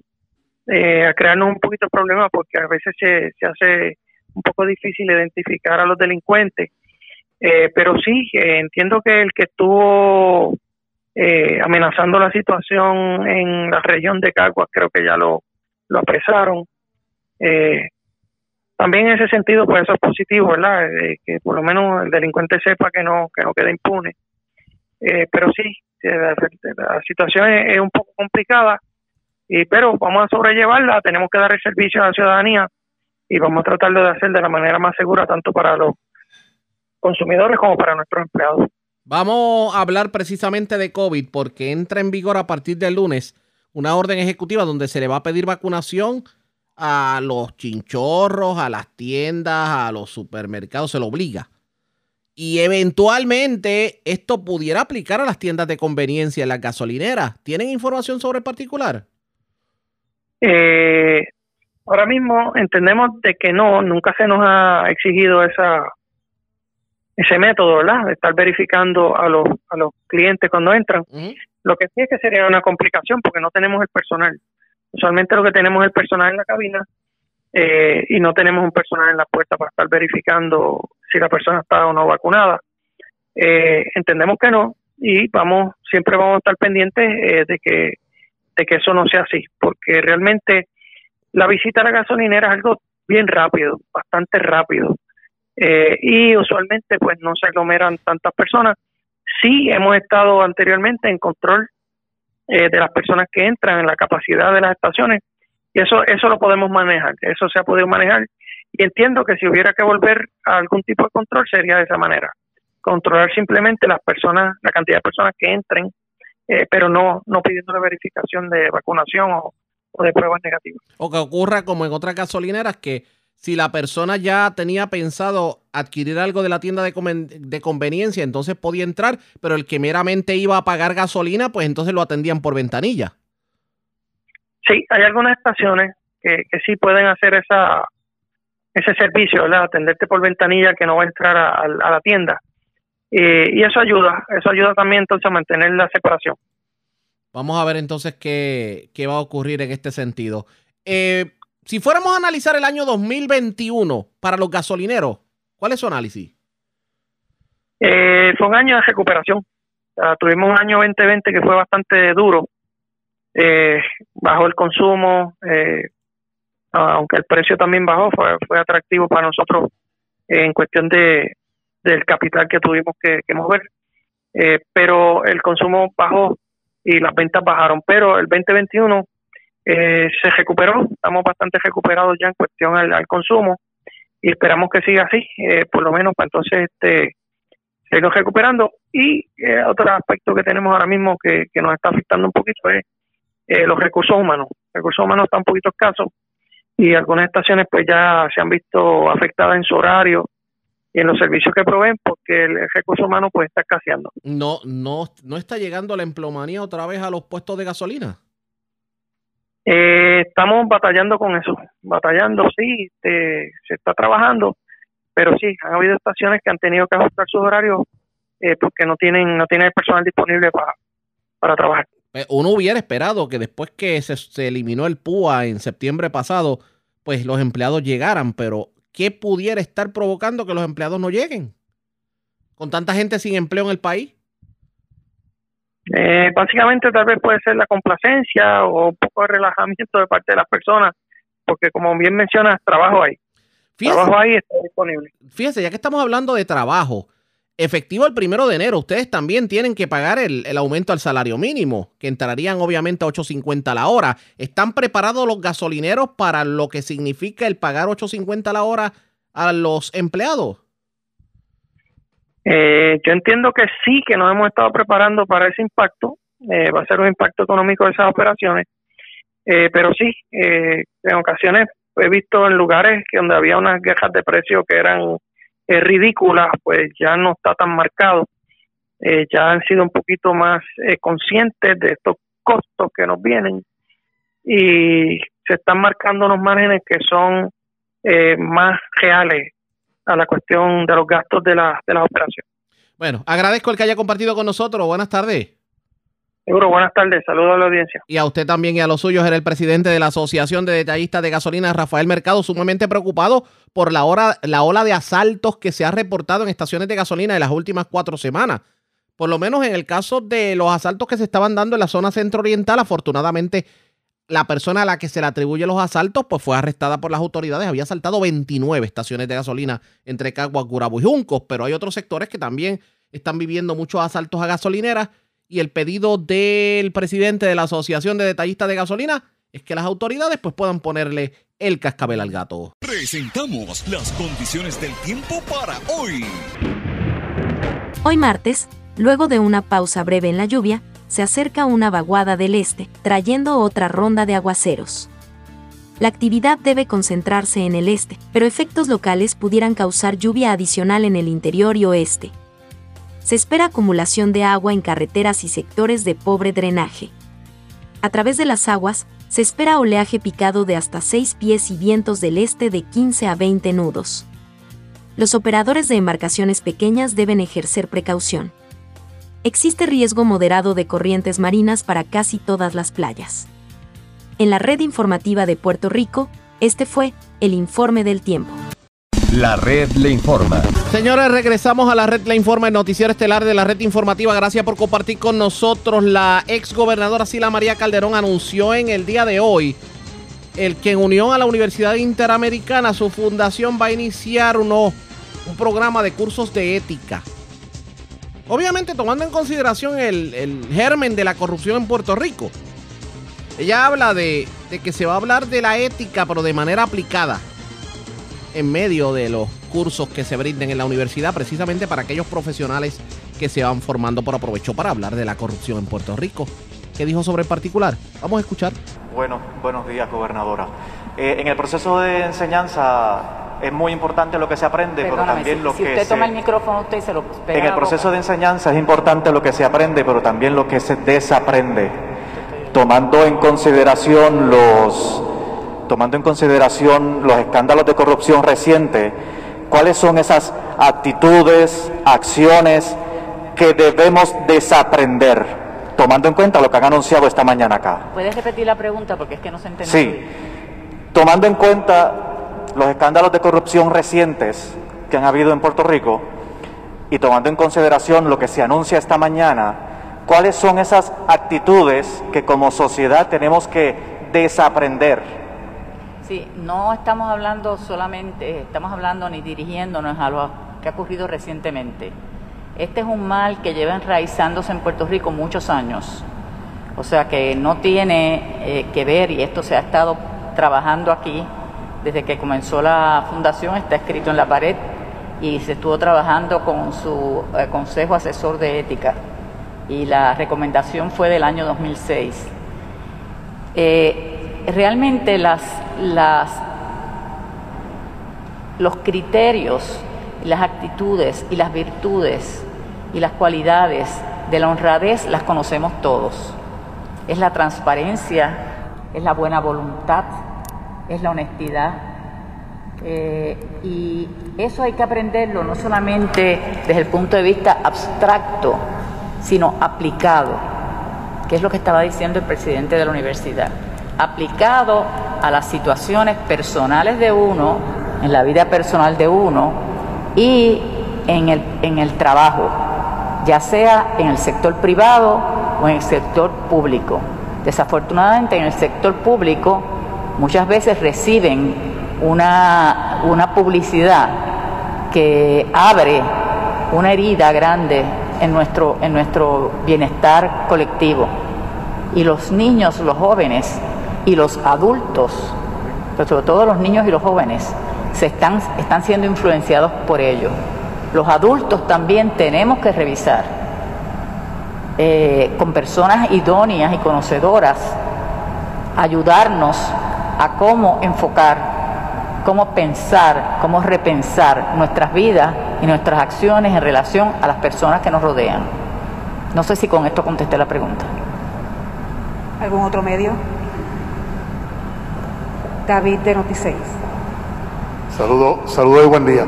eh, a crearnos un poquito de problema porque a veces se, se hace un poco difícil identificar a los delincuentes. pero sí, entiendo que el que estuvo amenazando la situación en la región de Caguas, creo que ya lo, lo apresaron. Eh, también en ese sentido, pues eso es positivo, ¿verdad? que por lo menos el delincuente sepa que no, que no quede impune. Eh, pero sí, la, situación es, un poco complicada, y, pero vamos a sobrellevarla, tenemos que dar el servicio a la ciudadanía y vamos a tratar de hacer de la manera más segura tanto para los consumidores como para nuestros empleados. Vamos a hablar precisamente de COVID porque entra en vigor a partir del lunes una orden ejecutiva donde se le va a pedir vacunación a los chinchorros, a las tiendas, a los supermercados, se lo obliga. Y eventualmente esto pudiera aplicar a las tiendas de conveniencia, en las gasolineras. ¿Tienen información sobre el particular? Eh, ahora mismo entendemos de que no, nunca se nos ha exigido esa ese método, ¿verdad? De estar verificando a los, a los clientes cuando entran. Lo que sí es que sería una complicación porque no tenemos el personal. Usualmente lo que tenemos es el personal en la cabina eh, y no tenemos un personal en la puerta para estar verificando si la persona está o no vacunada. Eh, entendemos que no y vamos siempre vamos a estar pendientes eh, de que de que eso no sea así, porque realmente la visita a la gasolinera es algo bien rápido, bastante rápido. y usualmente pues no se aglomeran tantas personas Sí, hemos estado anteriormente en control eh, de las personas que entran en la capacidad de las estaciones y eso eso lo podemos manejar, eso se ha podido manejar y entiendo que si hubiera que volver a algún tipo de control sería de esa manera, controlar simplemente las personas, la cantidad de personas que entren, eh, pero no no pidiendo la verificación de vacunación o, o de pruebas negativas. O que ocurra como en otras gasolineras que si la persona ya tenía pensado adquirir algo de la tienda de, de, conveniencia, entonces podía entrar, pero el que meramente iba a pagar gasolina, pues entonces lo atendían por ventanilla. Sí, hay algunas estaciones que, sí pueden hacer esa, ese servicio, ¿verdad? Atenderte por ventanilla que no va a entrar a, a la tienda. Eh, y eso ayuda, eso ayuda también entonces a mantener la separación. Vamos a ver entonces qué, qué va a ocurrir en este sentido. Eh, si fuéramos a analizar el año 2021 para los gasolineros, ¿cuál es su análisis? Eh, fue un año de recuperación. tuvimos un año 2020 que fue bastante duro. Eh, bajó el consumo, eh, aunque el precio también bajó, fue, fue atractivo para nosotros en cuestión de del capital que tuvimos que, mover. Eh, pero el consumo bajó y las ventas bajaron. Pero el 2021 eh, se recuperó, estamos bastante recuperados ya en cuestión al, consumo y esperamos que siga así, eh, por lo menos para entonces este seguirnos recuperando. Y eh, otro aspecto que tenemos ahora mismo que, nos está afectando un poquito es los recursos humanos. Recursos humanos están un poquito escasos y algunas estaciones pues ya se han visto afectadas en su horario y en los servicios que proveen porque el, recurso humano pues está escaseando. No, no, no está llegando la emplomanía otra vez a los puestos de gasolina. Eh, estamos batallando con eso, batallando, sí, este, se está trabajando, pero sí, han habido estaciones que han tenido que ajustar sus horarios eh, porque no tienen no tienen personal disponible para, para trabajar. Eh, uno hubiera esperado que después que se, se eliminó el PUA en septiembre pasado, pues los empleados llegaran, pero ¿qué pudiera estar provocando que los empleados no lleguen? Con tanta gente sin empleo en el país. Eh, básicamente tal vez puede ser la complacencia o un poco de relajamiento de parte de las personas, porque como bien mencionas, trabajo ahí. trabajo ahí está disponible. Fíjese, ya que estamos hablando de trabajo, efectivo el primero de enero, ustedes también tienen que pagar el, aumento al salario mínimo, que entrarían obviamente a 8.50 la hora. ¿Están preparados los gasolineros para lo que significa el pagar 8.50 la hora a los empleados? Eh, yo entiendo que sí, que nos hemos estado preparando para ese impacto. Eh, va a ser un impacto económico de esas operaciones. Eh, pero sí, en ocasiones he visto en lugares que donde había unas guerras de precios que eran ridículas, pues ya no está tan marcado. ya han sido un poquito más conscientes de estos costos que nos vienen y se están marcando unos márgenes que son más reales a la cuestión de los gastos de, la, de las operaciones. Bueno, agradezco el que haya compartido con nosotros. Buenas tardes. Seguro, buenas tardes. Saludos a la audiencia. Y a usted también y a los suyos. Era el presidente de la Asociación de Detallistas de Gasolina, Rafael Mercado, sumamente preocupado por la, hora, la ola de asaltos que se ha reportado en estaciones de gasolina en las últimas cuatro semanas. Por lo menos en el caso de los asaltos que se estaban dando en la zona centro-oriental, afortunadamente la persona a la que se le atribuye los asaltos pues fue arrestada por las autoridades. Había asaltado 29 estaciones de gasolina entre Caguas, Gurabo y Juncos, pero hay otros sectores que también están viviendo muchos asaltos a gasolineras y el pedido del presidente de la Asociación de Detallistas de Gasolina es que las autoridades pues puedan ponerle el cascabel al gato. Presentamos las condiciones del tiempo para hoy. Hoy martes, luego de una pausa breve en la lluvia, se acerca una vaguada del este, trayendo otra ronda de aguaceros. La actividad debe concentrarse en el este, pero efectos locales pudieran causar lluvia adicional en el interior y oeste. Se espera acumulación de agua en carreteras y sectores de pobre drenaje. A través de las aguas, se espera oleaje picado de hasta 6 pies y vientos del este de 15 a 20 nudos. Los operadores de embarcaciones pequeñas deben ejercer precaución existe riesgo moderado de corrientes marinas para casi todas las playas. En la red informativa de Puerto Rico, este fue el informe del tiempo. La red le informa. Señores, regresamos a la red le informa, el noticiero estelar de la red informativa. Gracias por compartir con nosotros. La ex gobernadora Sila María Calderón anunció en el día de hoy el que en unión a la Universidad Interamericana, su fundación va a iniciar uno, un programa de cursos de ética Obviamente tomando en consideración el, germen de la corrupción en Puerto Rico. Ella habla de, que se va a hablar de la ética, pero de manera aplicada en medio de los cursos que se brinden en la universidad, precisamente para aquellos profesionales que se van formando por aprovecho para hablar de la corrupción en Puerto Rico. ¿Qué dijo sobre el particular? Vamos a escuchar. Bueno, buenos días, gobernadora. Eh, en el proceso de enseñanza es muy importante lo que se aprende, pero también lo que si usted toma el micrófono, usted se lo En el proceso de enseñanza es importante lo que se aprende, pero también lo que se desaprende, tomando en consideración los tomando en consideración los escándalos de corrupción recientes, cuáles son esas actitudes, acciones que debemos desaprender, tomando en cuenta lo que han anunciado esta mañana acá. ¿Puedes repetir la pregunta porque es que no se entendió? Sí, tomando en cuenta los escándalos de corrupción recientes que han habido en Puerto Rico y tomando en consideración lo que se anuncia esta mañana, ¿cuáles son esas actitudes que como sociedad tenemos que desaprender? Sí, no estamos hablando solamente, estamos hablando ni dirigiéndonos a lo que ha ocurrido recientemente. Este es un mal que lleva enraizándose en Puerto Rico muchos años. O sea que no tiene eh, que ver, y esto se ha estado trabajando aquí desde que comenzó la fundación, está escrito en la pared y se estuvo trabajando con su eh, Consejo Asesor de Ética y la recomendación fue del año 2006. Eh, realmente los criterios, las actitudes y las virtudes y las cualidades de la honradez las conocemos todos. Es la transparencia, es la buena voluntad, es la honestidad, eh, y eso hay que aprenderlo no solamente desde el punto de vista abstracto, sino aplicado, que es lo que estaba diciendo el presidente de la universidad, aplicado a las situaciones personales de uno, en la vida personal de uno y en el, en el trabajo, ya sea en el sector privado o en el sector público. Desafortunadamente en el sector público muchas veces reciben una, una publicidad que abre una herida grande en nuestro, en nuestro bienestar colectivo. Y los niños, los jóvenes y los adultos, pero sobre todo los niños y los jóvenes, se están, están siendo influenciados por ello. Los adultos también tenemos que revisar eh, con personas idóneas y conocedoras, ayudarnos a cómo enfocar cómo pensar, cómo repensar nuestras vidas y nuestras acciones en relación a las personas que nos rodean. No sé si con esto contesté la pregunta. ¿Algún otro medio? David de Noticias. Saludos saludo y buen día.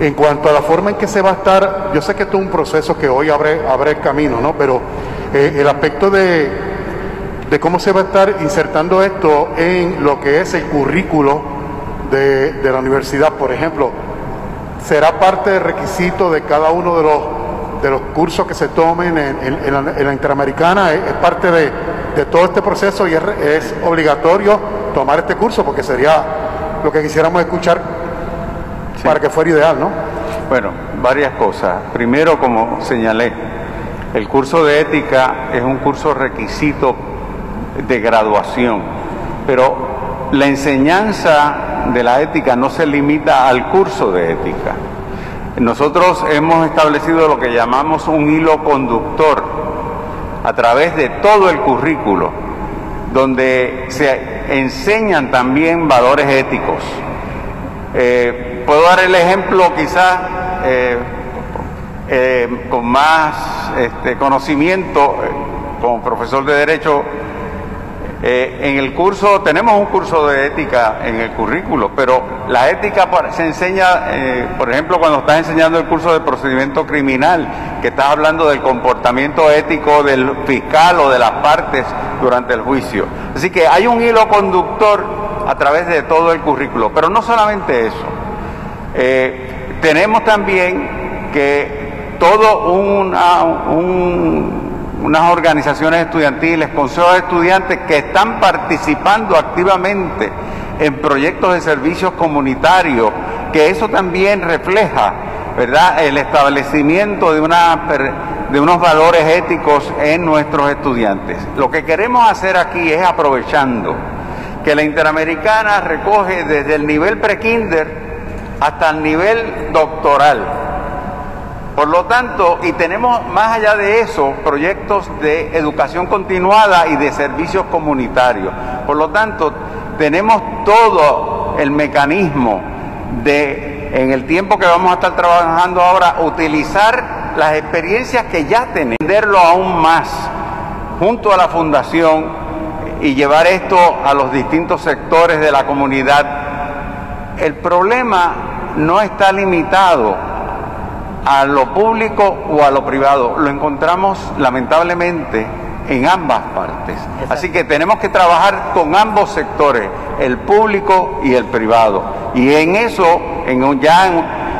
En cuanto a la forma en que se va a estar, yo sé que esto es un proceso que hoy abre, el camino, ¿no? Pero eh, el aspecto de, cómo se va a estar insertando esto en lo que es el currículo de, la universidad, por ejemplo, será parte del requisito de cada uno de los cursos que se tomen en, la, Interamericana, es, parte de, todo este proceso y es, obligatorio tomar este curso porque sería lo que quisiéramos escuchar para que fuera ideal, ¿no? Bueno, varias cosas. Primero, como señalé, el curso de ética es un curso requisito de graduación, pero la enseñanza de la ética no se limita al curso de ética. Nosotros hemos establecido lo que llamamos un hilo conductor a través de todo el currículo, donde se enseñan también valores éticos. Eh, puedo dar el ejemplo quizás eh, eh, con más este, conocimiento como profesor de Derecho eh, en el curso, tenemos un curso de ética en el currículo, pero la ética se enseña, eh, por ejemplo, cuando estás enseñando el curso de procedimiento criminal, que estás hablando del comportamiento ético del fiscal o de las partes durante el juicio. Así que hay un hilo conductor a través de todo el currículo, pero no solamente eso. Eh, tenemos también que todo una, un unas organizaciones estudiantiles, consejos de estudiantes que están participando activamente en proyectos de servicios comunitarios, que eso también refleja, ¿verdad?, el establecimiento de, de unos valores éticos en nuestros estudiantes. Lo que queremos hacer aquí es aprovechando que la Interamericana recoge desde el nivel prekinder hasta el nivel doctoral por lo tanto, y tenemos más allá de eso proyectos de educación continuada y de servicios comunitarios. Por lo tanto, tenemos todo el mecanismo de, en el tiempo que vamos a estar trabajando ahora, utilizar las experiencias que ya tenemos, entenderlo aún más junto a la fundación y llevar esto a los distintos sectores de la comunidad. El problema no está limitado a lo público o a lo privado. Lo encontramos lamentablemente en ambas partes. Así que tenemos que trabajar con ambos sectores, el público y el privado. Y en eso, en un, ya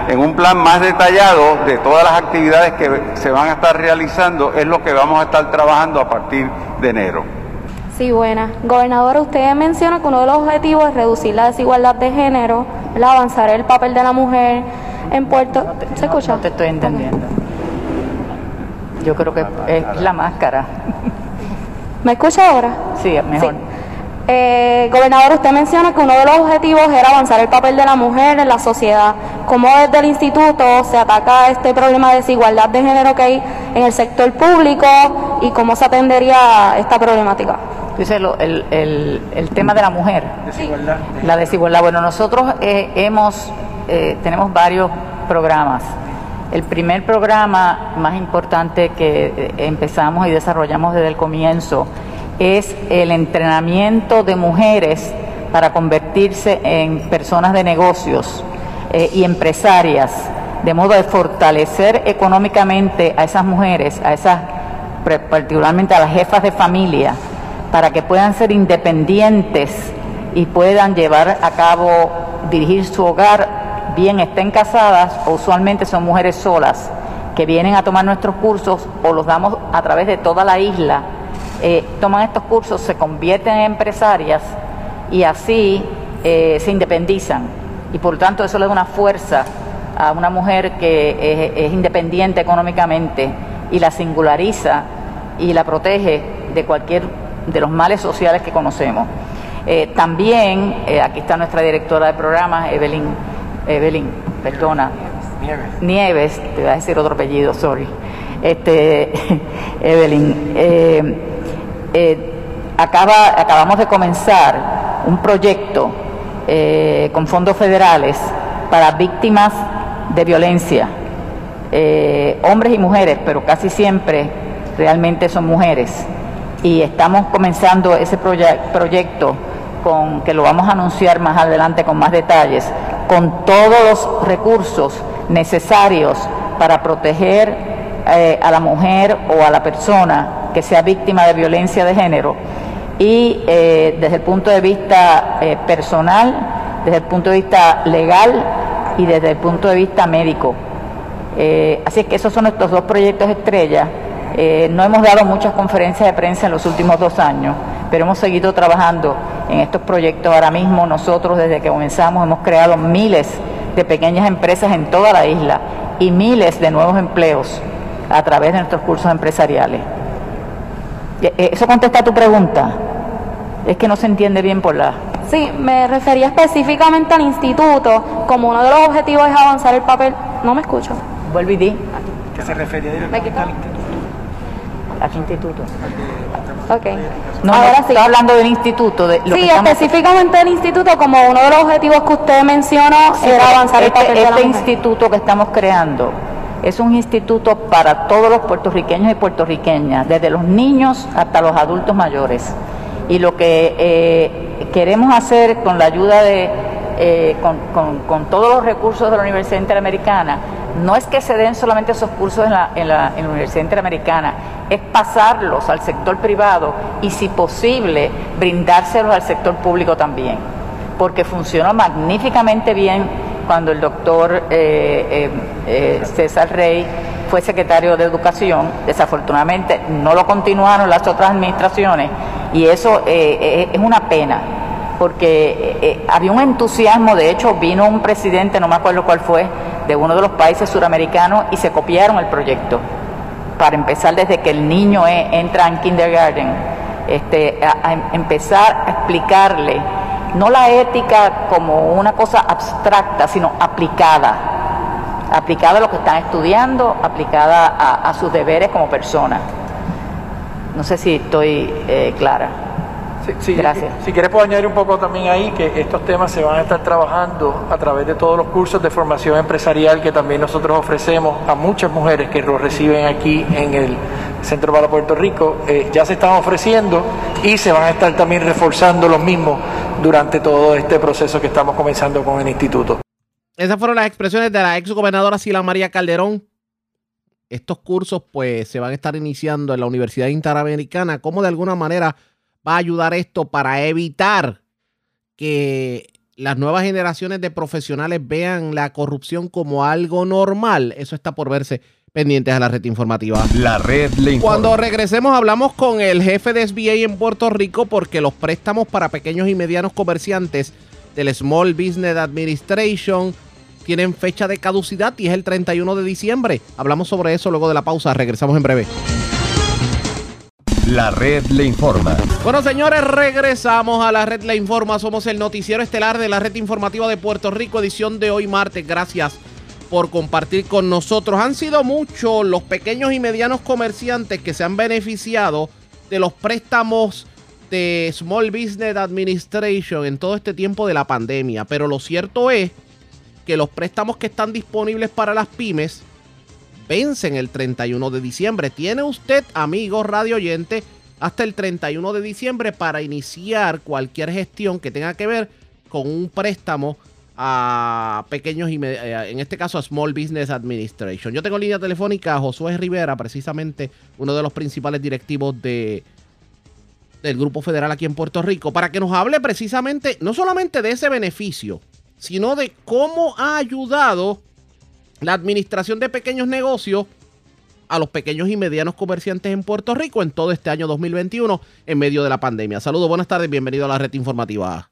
en, un plan más detallado de todas las actividades que se van a estar realizando, es lo que vamos a estar trabajando a partir de enero. Sí, buena. Gobernador, usted menciona que uno de los objetivos es reducir la desigualdad de género, avanzar el papel de la mujer en Puerto... ¿Se escucha? No te estoy entendiendo. Yo creo que es la máscara. ¿Me escucha ahora? Sí, mejor. Eh, gobernador, usted menciona que uno de los objetivos era avanzar el papel de la mujer en la sociedad. ¿Cómo desde el instituto se ataca este problema de desigualdad de género que hay en el sector público y cómo se atendería esta problemática? Dice el, el, el, tema de la mujer. Desigualdad. La desigualdad. Bueno, nosotros eh, hemos, eh, tenemos varios programas. El primer programa más importante que eh, empezamos y desarrollamos desde el comienzo es el entrenamiento de mujeres para convertirse en personas de negocios y empresarias, de modo de fortalecer económicamente a esas mujeres, a esas particularmente a las jefas de familia, para que puedan ser independientes y puedan llevar a cabo, dirigir su hogar, bien estén casadas o usualmente son mujeres solas que vienen a tomar nuestros cursos o los damos a través de toda la isla, eh, toman estos cursos, se convierten en empresarias y así eh, se independizan. Y por tanto eso le da una fuerza a una mujer que es independiente económicamente y la singulariza y la protege de cualquier de los males sociales que conocemos. Eh, también, aquí está nuestra directora de programas, Evelyn, Evelyn, perdona, Nieves. Nieves, te voy a decir otro apellido, sorry. Este, Evelyn, eh, acaba, acabamos de comenzar un proyecto con fondos federales para víctimas de violencia, hombres y mujeres, pero casi siempre realmente son mujeres y estamos comenzando ese proyecto con que lo vamos a anunciar más adelante con más detalles, con todos los recursos necesarios para proteger eh, a la mujer o a la persona que sea víctima de violencia de género. Y eh, desde el punto de vista eh, personal, desde el punto de vista legal y desde el punto de vista médico. así es que esos son estos dos proyectos estrellas eh, no hemos dado muchas conferencias de prensa en los últimos dos años, pero hemos seguido trabajando en estos proyectos. Ahora mismo nosotros desde que comenzamos hemos creado miles de pequeñas empresas en toda la isla y miles de nuevos empleos a través de nuestros cursos empresariales. Eh, ¿Eso contesta a tu pregunta? Es que no se entiende bien por la... Sí, me refería específicamente al instituto, como uno de los objetivos es avanzar el papel... No me escucho. Vuelve y di. ¿Qué se refería directamente al instituto? ¿A qué instituto? Ok. No, Ahora sí. Está hablando del instituto. De sí, específicamente del instituto, como uno de los objetivos que usted mencionó era avanzar este, el papel Este instituto que estamos creando es un instituto para todos los puertorriqueños y puertorriqueñas, desde los niños hasta los adultos mayores. Y lo que eh, queremos hacer con la ayuda de, eh, con, con, con todos los recursos de la Universidad Interamericana, no es que se den solamente esos cursos en la, en la, Universidad Interamericana, es pasarlos al sector privado y si posible brindárselos al sector público también, porque funcionó magníficamente bien cuando el doctor eh, eh, eh, César Rey fue secretario de Educación, desafortunadamente no lo continuaron las otras administraciones y eso es una pena porque había un entusiasmo, de hecho vino un presidente, no me acuerdo cuál fue, de uno de los países suramericanos y se copiaron el proyecto. Para empezar desde que el niño e, entra en kindergarten, este, a, empezar a explicarle no la ética como una cosa abstracta, sino aplicada, aplicada a lo que están estudiando, aplicada a, sus deberes como personas. No sé si estoy eh, clara. Sí, Gracias. Si quieres puedo añadir un poco también ahí que estos temas se van a estar trabajando a través de todos los cursos de formación empresarial que también nosotros ofrecemos a muchas mujeres que los reciben aquí en el Centro para Puerto Rico. Eh, ya se están ofreciendo y se van a estar también reforzando los mismos durante todo este proceso que estamos comenzando con el instituto. Esas fueron las expresiones de la ex gobernadora Sila María Calderón. Estos cursos pues se van a estar iniciando en la Universidad Interamericana. ¿Cómo de alguna manera va a ayudar esto para evitar que las nuevas generaciones de profesionales vean la corrupción como algo normal? Eso está por verse pendientes a la red informativa. La red le informa. Cuando regresemos hablamos con el jefe de SBA en Puerto Rico porque los préstamos para pequeños y medianos comerciantes del Small Business Administration tienen fecha de caducidad y es el 31 de diciembre. Hablamos sobre eso luego de la pausa. Regresamos en breve. La red le informa. Bueno, señores, regresamos a la red Le Informa. Somos el noticiero estelar de la red informativa de Puerto Rico, edición de hoy martes. Gracias por compartir con nosotros. Han sido muchos los pequeños y medianos comerciantes que se han beneficiado de los préstamos de Small Business Administration en todo este tiempo de la pandemia. Pero lo cierto es que los préstamos que están disponibles para las pymes vencen el 31 de diciembre. Tiene usted, amigo radio oyente, hasta el 31 de diciembre para iniciar cualquier gestión que tenga que ver con un préstamo a pequeños y eh, en este caso a Small Business Administration. Yo tengo línea telefónica a Josué Rivera, precisamente uno de los principales directivos de del Grupo Federal aquí en Puerto Rico, para que nos hable precisamente no solamente de ese beneficio, sino de cómo ha ayudado la administración de pequeños negocios a los pequeños y medianos comerciantes en Puerto Rico en todo este año 2021 en medio de la pandemia. Saludos, buenas tardes, bienvenido a la red informativa.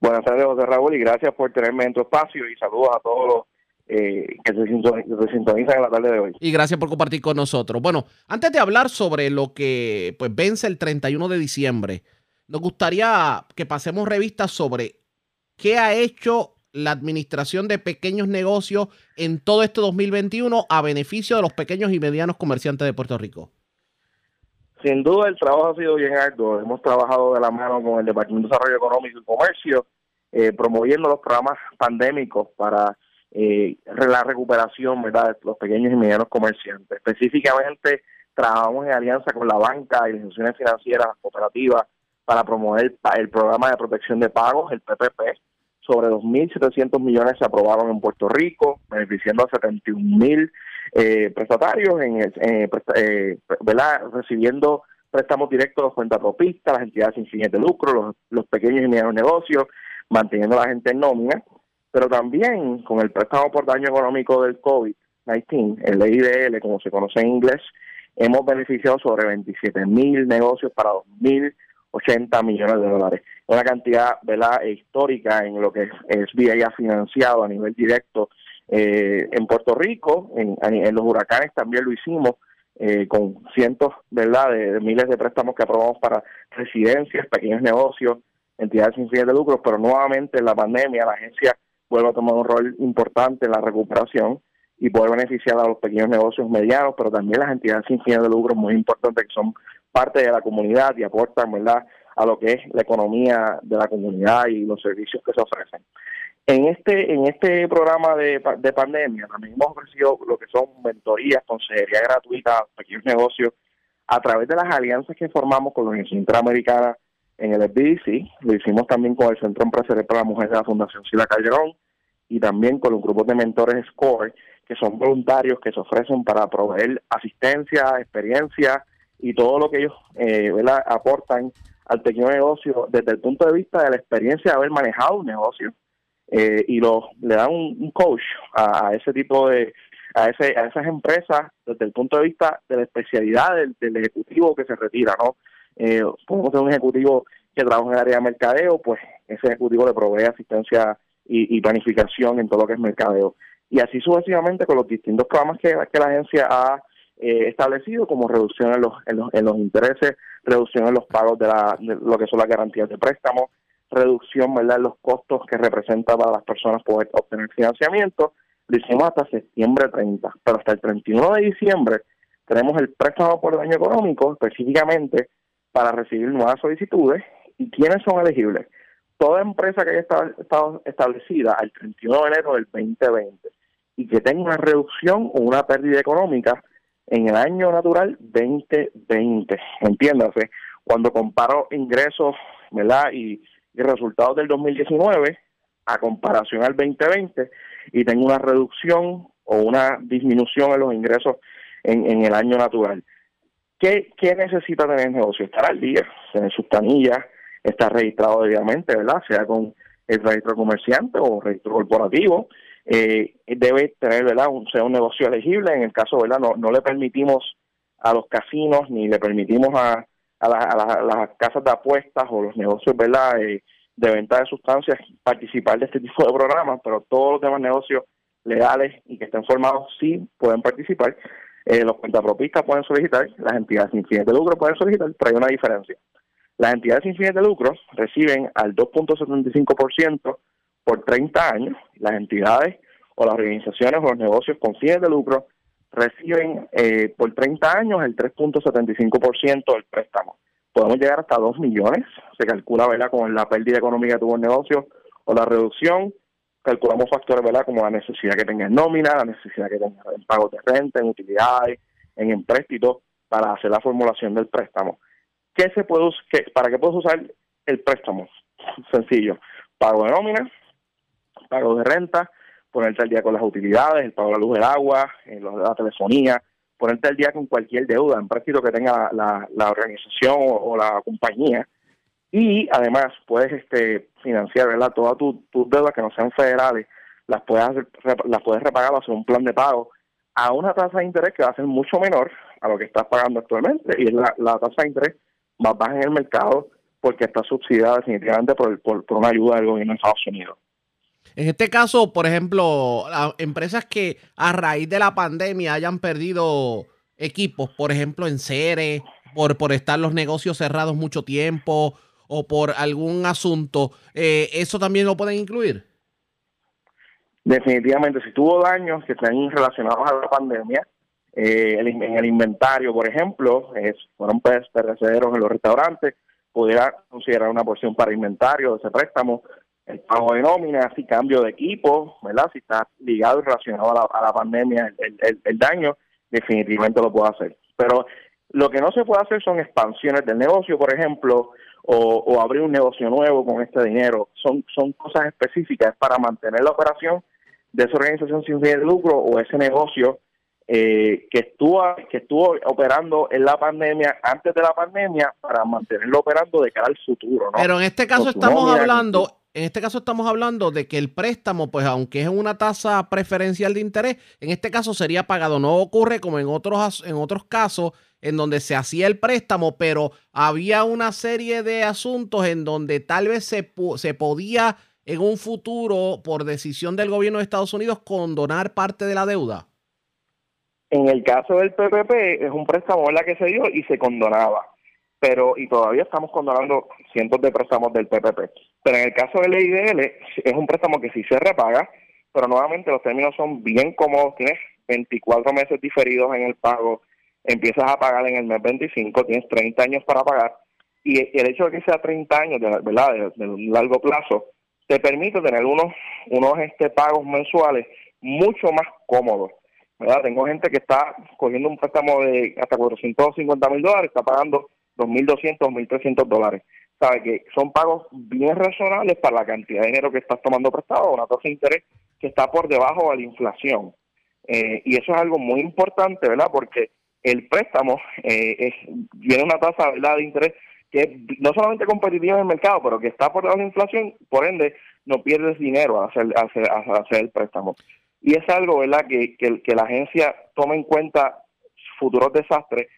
Buenas tardes, José Raúl, y gracias por tenerme en tu espacio y saludos a todos los eh, que se sintonizan en la tarde de hoy. Y gracias por compartir con nosotros. Bueno, antes de hablar sobre lo que pues vence el 31 de diciembre, nos gustaría que pasemos revistas sobre qué ha hecho la administración de pequeños negocios en todo este 2021 a beneficio de los pequeños y medianos comerciantes de Puerto Rico? Sin duda el trabajo ha sido bien arduo. Hemos trabajado de la mano con el Departamento de Desarrollo Económico y Comercio, eh, promoviendo los programas pandémicos para eh, la recuperación ¿verdad? de los pequeños y medianos comerciantes. Específicamente trabajamos en alianza con la banca y las instituciones financieras cooperativas para promover el programa de protección de pagos, el PPP, sobre 2.700 millones se aprobaron en Puerto Rico, beneficiando a 71.000 eh, prestatarios, en, eh, eh, recibiendo préstamos directos a los cuentapropistas, las entidades sin fines de lucro, los, pequeños y medianos negocios, manteniendo a la gente en nómina, pero también con el préstamo por daño económico del COVID-19, el EIDL, como se conoce en inglés, hemos beneficiado sobre 27.000 negocios para 2.000 80 millones de dólares. Una cantidad ¿verdad? histórica en lo que SBA ha financiado a nivel directo eh, en Puerto Rico, en, en, los huracanes también lo hicimos, eh, con cientos ¿verdad? De, miles de préstamos que aprobamos para residencias, pequeños negocios, entidades sin fines de lucro, pero nuevamente en la pandemia la agencia vuelve a tomar un rol importante en la recuperación y poder beneficiar a los pequeños negocios medianos, pero también las entidades sin fines de lucro muy importantes que son parte de la comunidad y aportan ¿verdad? A lo que es la economía de la comunidad y los servicios que se ofrecen. En este en este programa de, de pandemia también hemos ofrecido lo que son mentorías, consejería gratuita pequeños negocios a través de las alianzas que formamos con la Universidad Interamericana en el FBDC, lo hicimos también con el Centro Empresarial para la Mujer de la Fundación Sila Calderón y también con los grupos de mentores SCORE, que son voluntarios que se ofrecen para proveer asistencia, experiencia y todo lo que ellos eh, aportan al pequeño negocio desde el punto de vista de la experiencia de haber manejado un negocio eh, y lo, le dan un, coach a, ese tipo de a, ese, a esas empresas desde el punto de vista de la especialidad del, ejecutivo que se retira, ¿no? Eh, podemos tener un ejecutivo que trabaja en el área de mercadeo, pues ese ejecutivo le provee asistencia y, y planificación en todo lo que es mercadeo. Y así sucesivamente con los distintos programas que, que la agencia ha eh, establecido como reducción en los, en los, en los intereses, reducción en los pagos de, la, lo que son las garantías de préstamo, reducción ¿verdad? en los costos que representa para las personas poder obtener financiamiento. Lo hicimos hasta septiembre 30, pero hasta el 31 de diciembre tenemos el préstamo por daño económico, específicamente para recibir nuevas solicitudes. ¿Y quiénes son elegibles? Toda empresa que haya estado establecida al 31 de enero del 2020 y que tenga una reducción o una pérdida económica en el año natural 2020. Entiéndase, cuando comparo ingresos ¿verdad? Y, resultados del 2019 a comparación al 2020 y tengo una reducción o una disminución en los ingresos en, el año natural. ¿Qué, ¿Qué, necesita tener el negocio? Estar al día, tener sus planillas, estar registrado debidamente, ¿verdad? Sea con el registro comerciante o registro corporativo. Eh, debe tener, ¿verdad? Un, sea un negocio elegible. En el caso, ¿verdad? No, no le permitimos a los casinos ni le permitimos a, a, las casas de apuestas o los negocios, ¿verdad? Eh, de venta de sustancias participar de este tipo de programas, pero todos los demás negocios legales y que estén formados sí pueden participar. Eh, los cuentapropistas pueden solicitar, las entidades sin fines de lucro pueden solicitar, pero hay una diferencia. Las entidades sin fines de lucro reciben al 2.75% por 30 años. Las entidades o las organizaciones o los negocios con fines de lucro reciben eh, por 30 años el 3.75% del préstamo. Podemos llegar hasta 2 millones, se calcula ¿verdad? con la pérdida económica que tuvo el negocio o la reducción. Calculamos factores ¿verdad? como la necesidad que tenga en nómina, la necesidad que tenga en pago de renta, en utilidades, en empréstitos, para hacer la formulación del préstamo. ¿Qué se puede, qué, ¿Para qué puedes usar el préstamo? Sencillo. Pago de nómina, pago de renta, ponerte al día con las utilidades, el pago de la luz, del agua, eh, la telefonía, ponerte al día con cualquier deuda en práctico que tenga la, organización o, la compañía. Y además puedes este, financiar todas tus deudas que no sean federales, las puedes, las puedes repagar hacer un plan de pago a una tasa de interés que va a ser mucho menor a lo que estás pagando actualmente y es la, tasa de interés más baja en el mercado porque está subsidiada definitivamente por, por, por una ayuda del gobierno de Estados Unidos. En este caso, por ejemplo, empresas que a raíz de la pandemia hayan perdido equipos, por ejemplo, en Cere, por, por estar los negocios cerrados mucho tiempo o por algún asunto, eh, ¿eso también lo pueden incluir? Definitivamente, si tuvo daños que están relacionados a la pandemia, eh, en el inventario, por ejemplo, fueron perecederos en los restaurantes, pudiera considerar una porción para inventario de ese préstamo, el pago de nómina, así cambio de equipo, ¿verdad? Si está ligado y relacionado a la, pandemia, el, daño, definitivamente lo puede hacer. Pero lo que no se puede hacer son expansiones del negocio, por ejemplo, o, abrir un negocio nuevo con este dinero. Son, son cosas específicas para mantener la operación de esa organización sin fin de lucro o ese negocio eh, que estuvo que estuvo operando en la pandemia antes de la pandemia para mantenerlo operando de cara al futuro. ¿no? Pero en este caso estamos hablando en este caso estamos hablando de que el préstamo, pues aunque es una tasa preferencial de interés, en este caso sería pagado. No ocurre como en otros, en otros casos en donde se hacía el préstamo, pero había una serie de asuntos en donde tal vez se, se podía en un futuro, por decisión del gobierno de Estados Unidos, condonar parte de la deuda. En el caso del PPP, es un préstamo la que se dio y se condonaba pero y todavía estamos condonando cientos de préstamos del PPP. Pero en el caso del EIDL es un préstamo que sí se repaga, pero nuevamente los términos son bien cómodos, tienes 24 meses diferidos en el pago, empiezas a pagar en el mes 25, tienes 30 años para pagar y el hecho de que sea 30 años, ¿verdad? De, largo plazo, te permite tener unos unos este pagos mensuales mucho más cómodos. ¿verdad? Tengo gente que está cogiendo un préstamo de hasta 450 mil dólares, está pagando 2.200, 2.300 dólares. Sabe que son pagos bien razonables para la cantidad de dinero que estás tomando prestado, una tasa de interés que está por debajo de la inflación. Eh, y eso es algo muy importante, ¿verdad? Porque el préstamo eh, es, tiene una tasa ¿verdad? de interés que es no solamente competitiva en el mercado, pero que está por debajo de la inflación, por ende no pierdes dinero a hacer, el préstamo. Y es algo, ¿verdad?, que, que, que la agencia tome en cuenta futuros desastres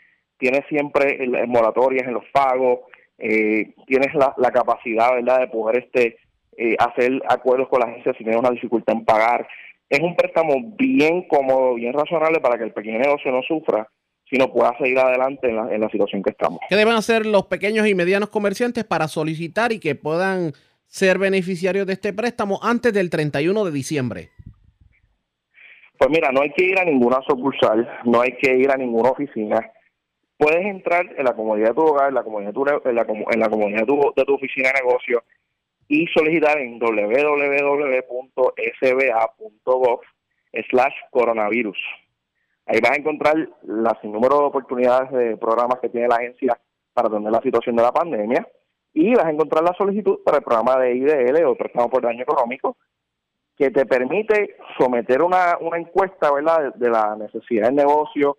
tienes siempre moratorias en los pagos, eh, tienes la, capacidad, ¿verdad?, de poder este eh, hacer acuerdos con la agencia si tienes una dificultad en pagar. Es un préstamo bien cómodo, bien razonable para que el pequeño negocio no sufra, sino pueda seguir adelante en la, en la situación que estamos. ¿Qué deben hacer los pequeños y medianos comerciantes para solicitar y que puedan ser beneficiarios de este préstamo antes del 31 de diciembre? Pues mira, no hay que ir a ninguna sucursal, no hay que ir a ninguna oficina puedes entrar en la comodidad de tu hogar, en la comodidad de tu, en la, en la comodidad de tu, de tu oficina de negocio y solicitar en www.sba.gov slash coronavirus. Ahí vas a encontrar las sin número de oportunidades de programas que tiene la agencia para atender la situación de la pandemia y vas a encontrar la solicitud para el programa de IDL o préstamo por daño económico que te permite someter una, una encuesta ¿verdad? De, la necesidad del negocio,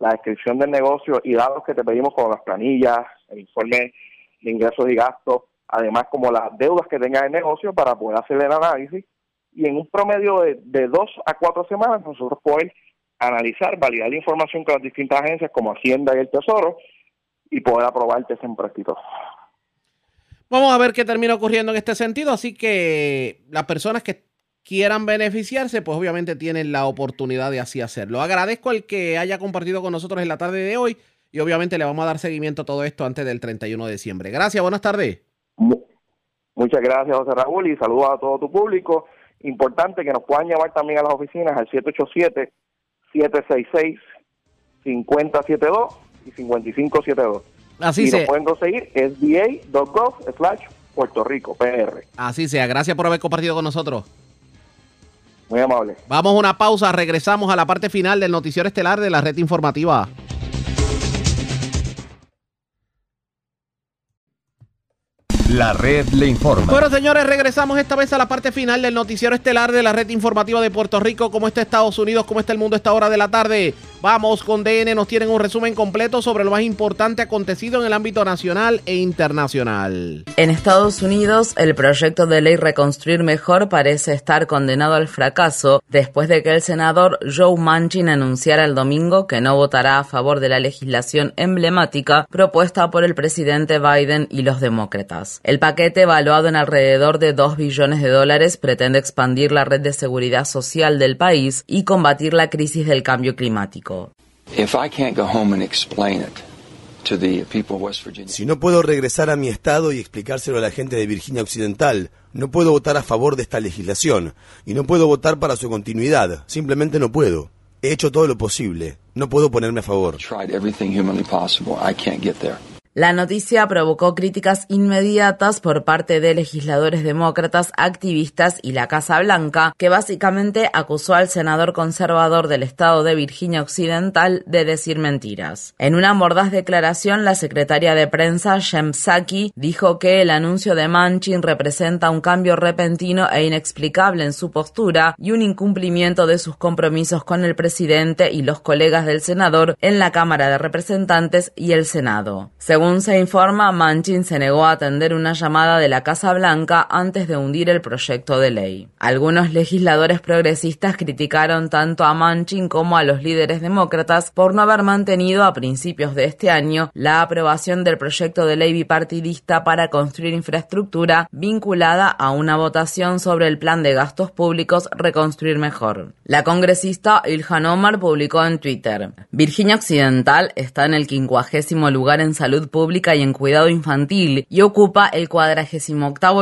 la descripción del negocio y datos que te pedimos como las planillas, el informe de ingresos y gastos, además como las deudas que tenga el negocio para poder hacer el análisis y en un promedio de, de dos a cuatro semanas nosotros podemos analizar, validar la información con las distintas agencias como Hacienda y el Tesoro y poder aprobarte ese empréstito. Vamos a ver qué termina ocurriendo en este sentido, así que las personas que quieran beneficiarse, pues obviamente tienen la oportunidad de así hacerlo. Agradezco el que haya compartido con nosotros en la tarde de hoy y obviamente le vamos a dar seguimiento a todo esto antes del 31 de diciembre. Gracias, buenas tardes. Muchas gracias, José Raúl, y saludos a todo tu público. Importante que nos puedan llamar también a las oficinas al 787-766-5072 y 5572. Así y se. nos pueden conseguir sba.gov slash Puerto Rico, PR. Así sea. Gracias por haber compartido con nosotros. Muy amable. Vamos a una pausa. Regresamos a la parte final del noticiero estelar de la red informativa. La red le informa. Bueno, señores, regresamos esta vez a la parte final del noticiero estelar de la red informativa de Puerto Rico. ¿Cómo está Estados Unidos? ¿Cómo está el mundo a esta hora de la tarde? Vamos con DN, nos tienen un resumen completo sobre lo más importante acontecido en el ámbito nacional e internacional. En Estados Unidos, el proyecto de ley Reconstruir Mejor parece estar condenado al fracaso después de que el senador Joe Manchin anunciara el domingo que no votará a favor de la legislación emblemática propuesta por el presidente Biden y los demócratas. El paquete, evaluado en alrededor de 2 billones de dólares, pretende expandir la red de seguridad social del país y combatir la crisis del cambio climático. Si no puedo regresar a mi estado y explicárselo a la gente de Virginia Occidental, no puedo votar a favor de esta legislación y no puedo votar para su continuidad. Simplemente no puedo. He hecho todo lo posible. No puedo ponerme a favor. La noticia provocó críticas inmediatas por parte de legisladores demócratas, activistas y la Casa Blanca, que básicamente acusó al senador conservador del estado de Virginia Occidental de decir mentiras. En una mordaz declaración, la secretaria de prensa, Jem Psaki, dijo que el anuncio de Manchin representa un cambio repentino e inexplicable en su postura y un incumplimiento de sus compromisos con el presidente y los colegas del senador en la Cámara de Representantes y el Senado. Se informa, Manchin se negó a atender una llamada de la Casa Blanca antes de hundir el proyecto de ley. Algunos legisladores progresistas criticaron tanto a Manchin como a los líderes demócratas por no haber mantenido a principios de este año la aprobación del proyecto de ley bipartidista para construir infraestructura vinculada a una votación sobre el plan de gastos públicos Reconstruir Mejor. La congresista Ilhan Omar publicó en Twitter, Virginia Occidental está en el quincuagésimo lugar en salud pública y en cuidado infantil y ocupa el 48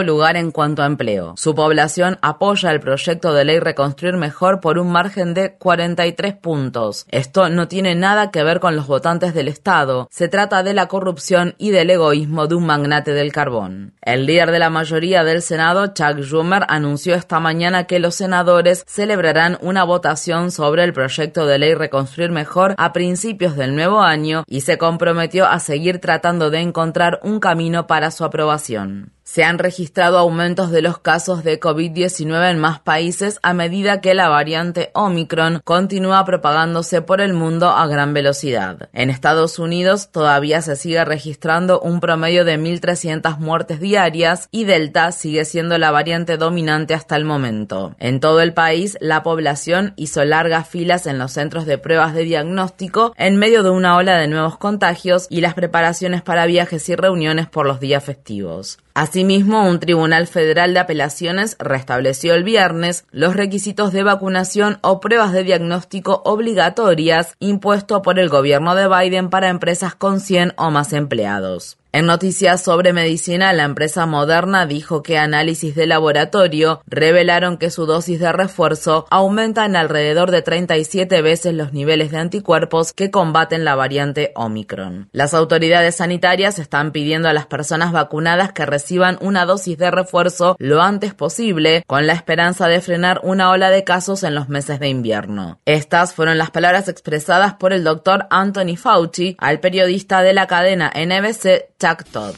lugar en cuanto a empleo. Su población apoya el proyecto de ley Reconstruir Mejor por un margen de 43 puntos. Esto no tiene nada que ver con los votantes del Estado. Se trata de la corrupción y del egoísmo de un magnate del carbón. El líder de la mayoría del Senado, Chuck Schumer, anunció esta mañana que los senadores celebrarán una votación sobre el proyecto de ley Reconstruir Mejor a principios del nuevo año y se comprometió a seguir tratando de encontrar un camino para su aprobación. Se han registrado aumentos de los casos de COVID-19 en más países a medida que la variante Omicron continúa propagándose por el mundo a gran velocidad. En Estados Unidos todavía se sigue registrando un promedio de 1.300 muertes diarias y Delta sigue siendo la variante dominante hasta el momento. En todo el país, la población hizo largas filas en los centros de pruebas de diagnóstico en medio de una ola de nuevos contagios y las preparaciones para viajes y reuniones por los días festivos. Asimismo, un tribunal federal de apelaciones restableció el viernes los requisitos de vacunación o pruebas de diagnóstico obligatorias impuestos por el gobierno de Biden para empresas con 100 o más empleados. En noticias sobre medicina, la empresa Moderna dijo que análisis de laboratorio revelaron que su dosis de refuerzo aumenta en alrededor de 37 veces los niveles de anticuerpos que combaten la variante Omicron. Las autoridades sanitarias están pidiendo a las personas vacunadas que reciban una dosis de refuerzo lo antes posible, con la esperanza de frenar una ola de casos en los meses de invierno. Estas fueron las palabras expresadas por el doctor Anthony Fauci al periodista de la cadena NBC Chuck Todd.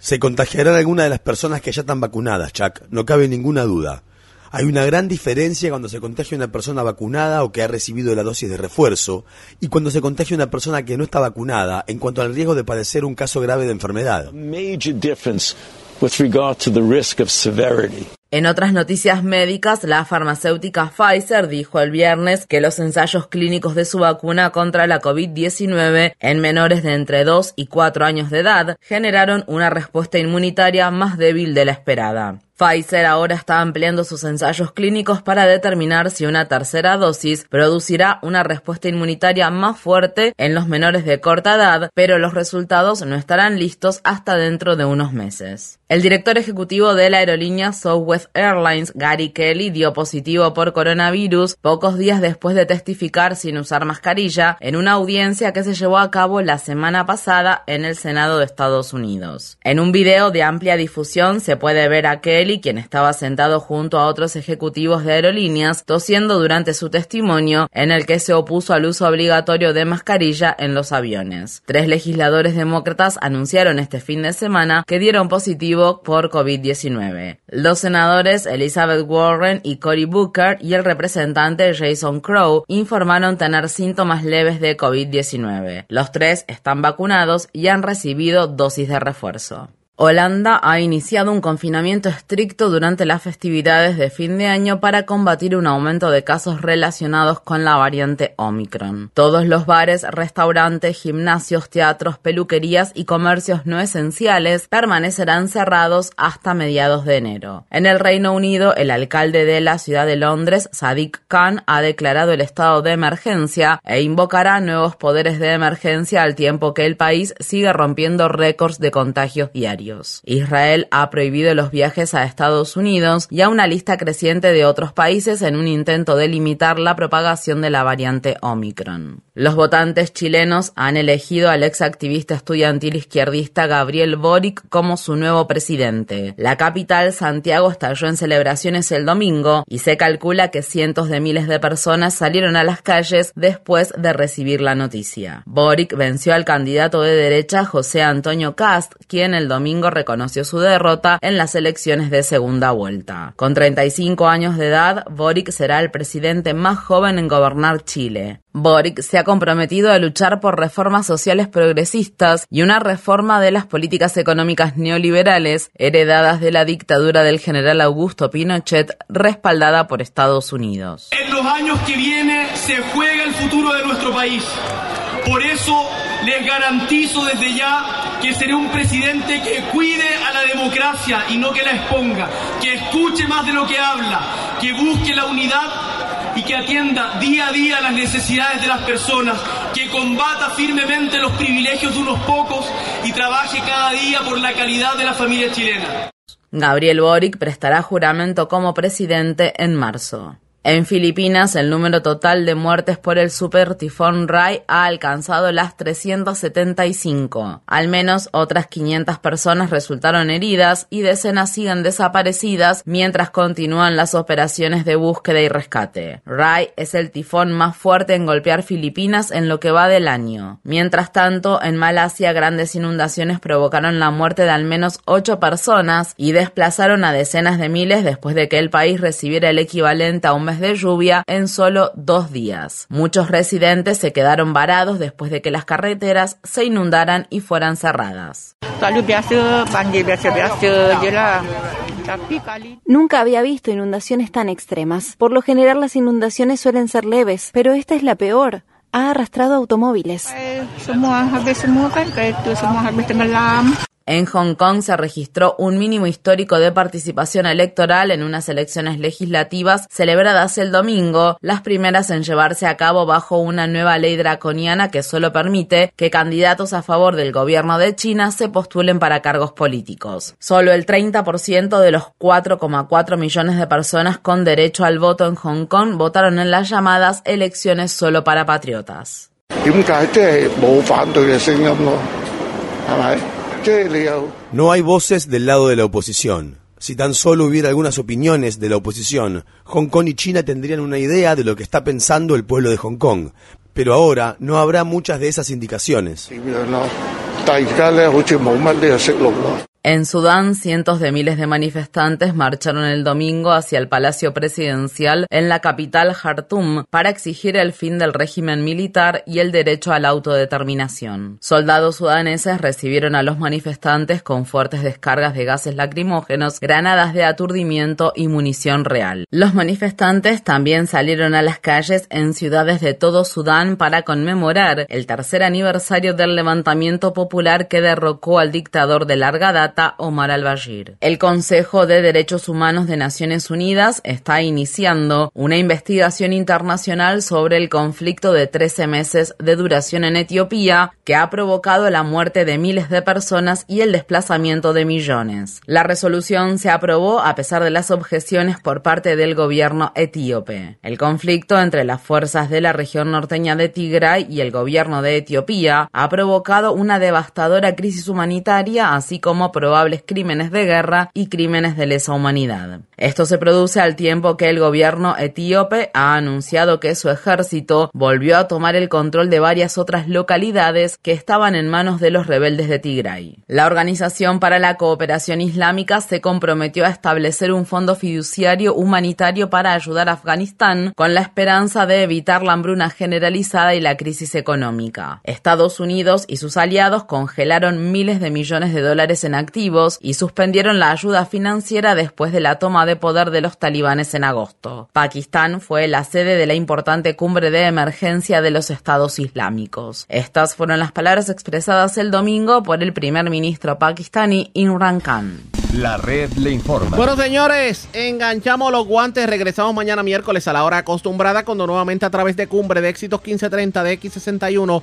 Se contagiarán algunas de las personas que ya están vacunadas, Chuck, no cabe ninguna duda. Hay una gran diferencia cuando se contagia una persona vacunada o que ha recibido la dosis de refuerzo y cuando se contagia una persona que no está vacunada en cuanto al riesgo de padecer un caso grave de enfermedad. En otras noticias médicas, la farmacéutica Pfizer dijo el viernes que los ensayos clínicos de su vacuna contra la COVID-19 en menores de entre 2 y 4 años de edad generaron una respuesta inmunitaria más débil de la esperada. Pfizer ahora está ampliando sus ensayos clínicos para determinar si una tercera dosis producirá una respuesta inmunitaria más fuerte en los menores de corta edad, pero los resultados no estarán listos hasta dentro de unos meses. El director ejecutivo de la aerolínea Southwest Airlines, Gary Kelly, dio positivo por coronavirus pocos días después de testificar sin usar mascarilla en una audiencia que se llevó a cabo la semana pasada en el Senado de Estados Unidos. En un video de amplia difusión se puede ver a Kelly quien estaba sentado junto a otros ejecutivos de aerolíneas, tosiendo durante su testimonio en el que se opuso al uso obligatorio de mascarilla en los aviones. Tres legisladores demócratas anunciaron este fin de semana que dieron positivo por COVID-19. Los senadores Elizabeth Warren y Cory Booker y el representante Jason Crow informaron tener síntomas leves de COVID-19. Los tres están vacunados y han recibido dosis de refuerzo. Holanda ha iniciado un confinamiento estricto durante las festividades de fin de año para combatir un aumento de casos relacionados con la variante Omicron. Todos los bares, restaurantes, gimnasios, teatros, peluquerías y comercios no esenciales permanecerán cerrados hasta mediados de enero. En el Reino Unido, el alcalde de la ciudad de Londres, Sadiq Khan, ha declarado el estado de emergencia e invocará nuevos poderes de emergencia al tiempo que el país sigue rompiendo récords de contagios diarios. Israel ha prohibido los viajes a Estados Unidos y a una lista creciente de otros países en un intento de limitar la propagación de la variante Omicron. Los votantes chilenos han elegido al ex activista estudiantil izquierdista Gabriel Boric como su nuevo presidente. La capital, Santiago, estalló en celebraciones el domingo y se calcula que cientos de miles de personas salieron a las calles después de recibir la noticia. Boric venció al candidato de derecha José Antonio Cast, quien el domingo reconoció su derrota en las elecciones de segunda vuelta. Con 35 años de edad, Boric será el presidente más joven en gobernar Chile. Boric se ha comprometido a luchar por reformas sociales progresistas y una reforma de las políticas económicas neoliberales heredadas de la dictadura del general Augusto Pinochet respaldada por Estados Unidos. En los años que viene se juega el futuro de nuestro país. Por eso les garantizo desde ya que seré un presidente que cuide a la democracia y no que la exponga, que escuche más de lo que habla, que busque la unidad y que atienda día a día las necesidades de las personas, que combata firmemente los privilegios de unos pocos y trabaje cada día por la calidad de la familia chilena. Gabriel Boric prestará juramento como presidente en marzo. En Filipinas, el número total de muertes por el super tifón Rai ha alcanzado las 375. Al menos otras 500 personas resultaron heridas y decenas siguen desaparecidas mientras continúan las operaciones de búsqueda y rescate. Rai es el tifón más fuerte en golpear Filipinas en lo que va del año. Mientras tanto, en Malasia grandes inundaciones provocaron la muerte de al menos 8 personas y desplazaron a decenas de miles después de que el país recibiera el equivalente a un mes de lluvia en solo dos días. Muchos residentes se quedaron varados después de que las carreteras se inundaran y fueran cerradas. Nunca había visto inundaciones tan extremas. Por lo general las inundaciones suelen ser leves, pero esta es la peor ha arrastrado automóviles. En Hong Kong se registró un mínimo histórico de participación electoral en unas elecciones legislativas celebradas el domingo, las primeras en llevarse a cabo bajo una nueva ley draconiana que solo permite que candidatos a favor del gobierno de China se postulen para cargos políticos. Solo el 30% de los 4,4 millones de personas con derecho al voto en Hong Kong votaron en las llamadas elecciones solo para patriotas. No hay voces del lado de la oposición. Si tan solo hubiera algunas opiniones de la oposición, Hong Kong y China tendrían una idea de lo que está pensando el pueblo de Hong Kong. Pero ahora no habrá muchas de esas indicaciones. En Sudán, cientos de miles de manifestantes marcharon el domingo hacia el Palacio Presidencial en la capital Jartum para exigir el fin del régimen militar y el derecho a la autodeterminación. Soldados sudaneses recibieron a los manifestantes con fuertes descargas de gases lacrimógenos, granadas de aturdimiento y munición real. Los manifestantes también salieron a las calles en ciudades de todo Sudán para conmemorar el tercer aniversario del levantamiento popular que derrocó al dictador de larga Omar al-Bashir. El Consejo de Derechos Humanos de Naciones Unidas está iniciando una investigación internacional sobre el conflicto de 13 meses de duración en Etiopía que ha provocado la muerte de miles de personas y el desplazamiento de millones. La resolución se aprobó a pesar de las objeciones por parte del gobierno etíope. El conflicto entre las fuerzas de la región norteña de Tigray y el gobierno de Etiopía ha provocado una devastadora crisis humanitaria así como probables crímenes de guerra y crímenes de lesa humanidad. Esto se produce al tiempo que el gobierno etíope ha anunciado que su ejército volvió a tomar el control de varias otras localidades que estaban en manos de los rebeldes de Tigray. La Organización para la Cooperación Islámica se comprometió a establecer un fondo fiduciario humanitario para ayudar a Afganistán con la esperanza de evitar la hambruna generalizada y la crisis económica. Estados Unidos y sus aliados congelaron miles de millones de dólares en activos y suspendieron la ayuda financiera después de la toma de poder de los talibanes en agosto. Pakistán fue la sede de la importante cumbre de emergencia de los estados islámicos. Estas fueron las palabras expresadas el domingo por el primer ministro pakistaní Imran Khan. La red le informa. Bueno, señores, enganchamos los guantes. Regresamos mañana miércoles a la hora acostumbrada cuando nuevamente a través de Cumbre de Éxitos 1530 de X61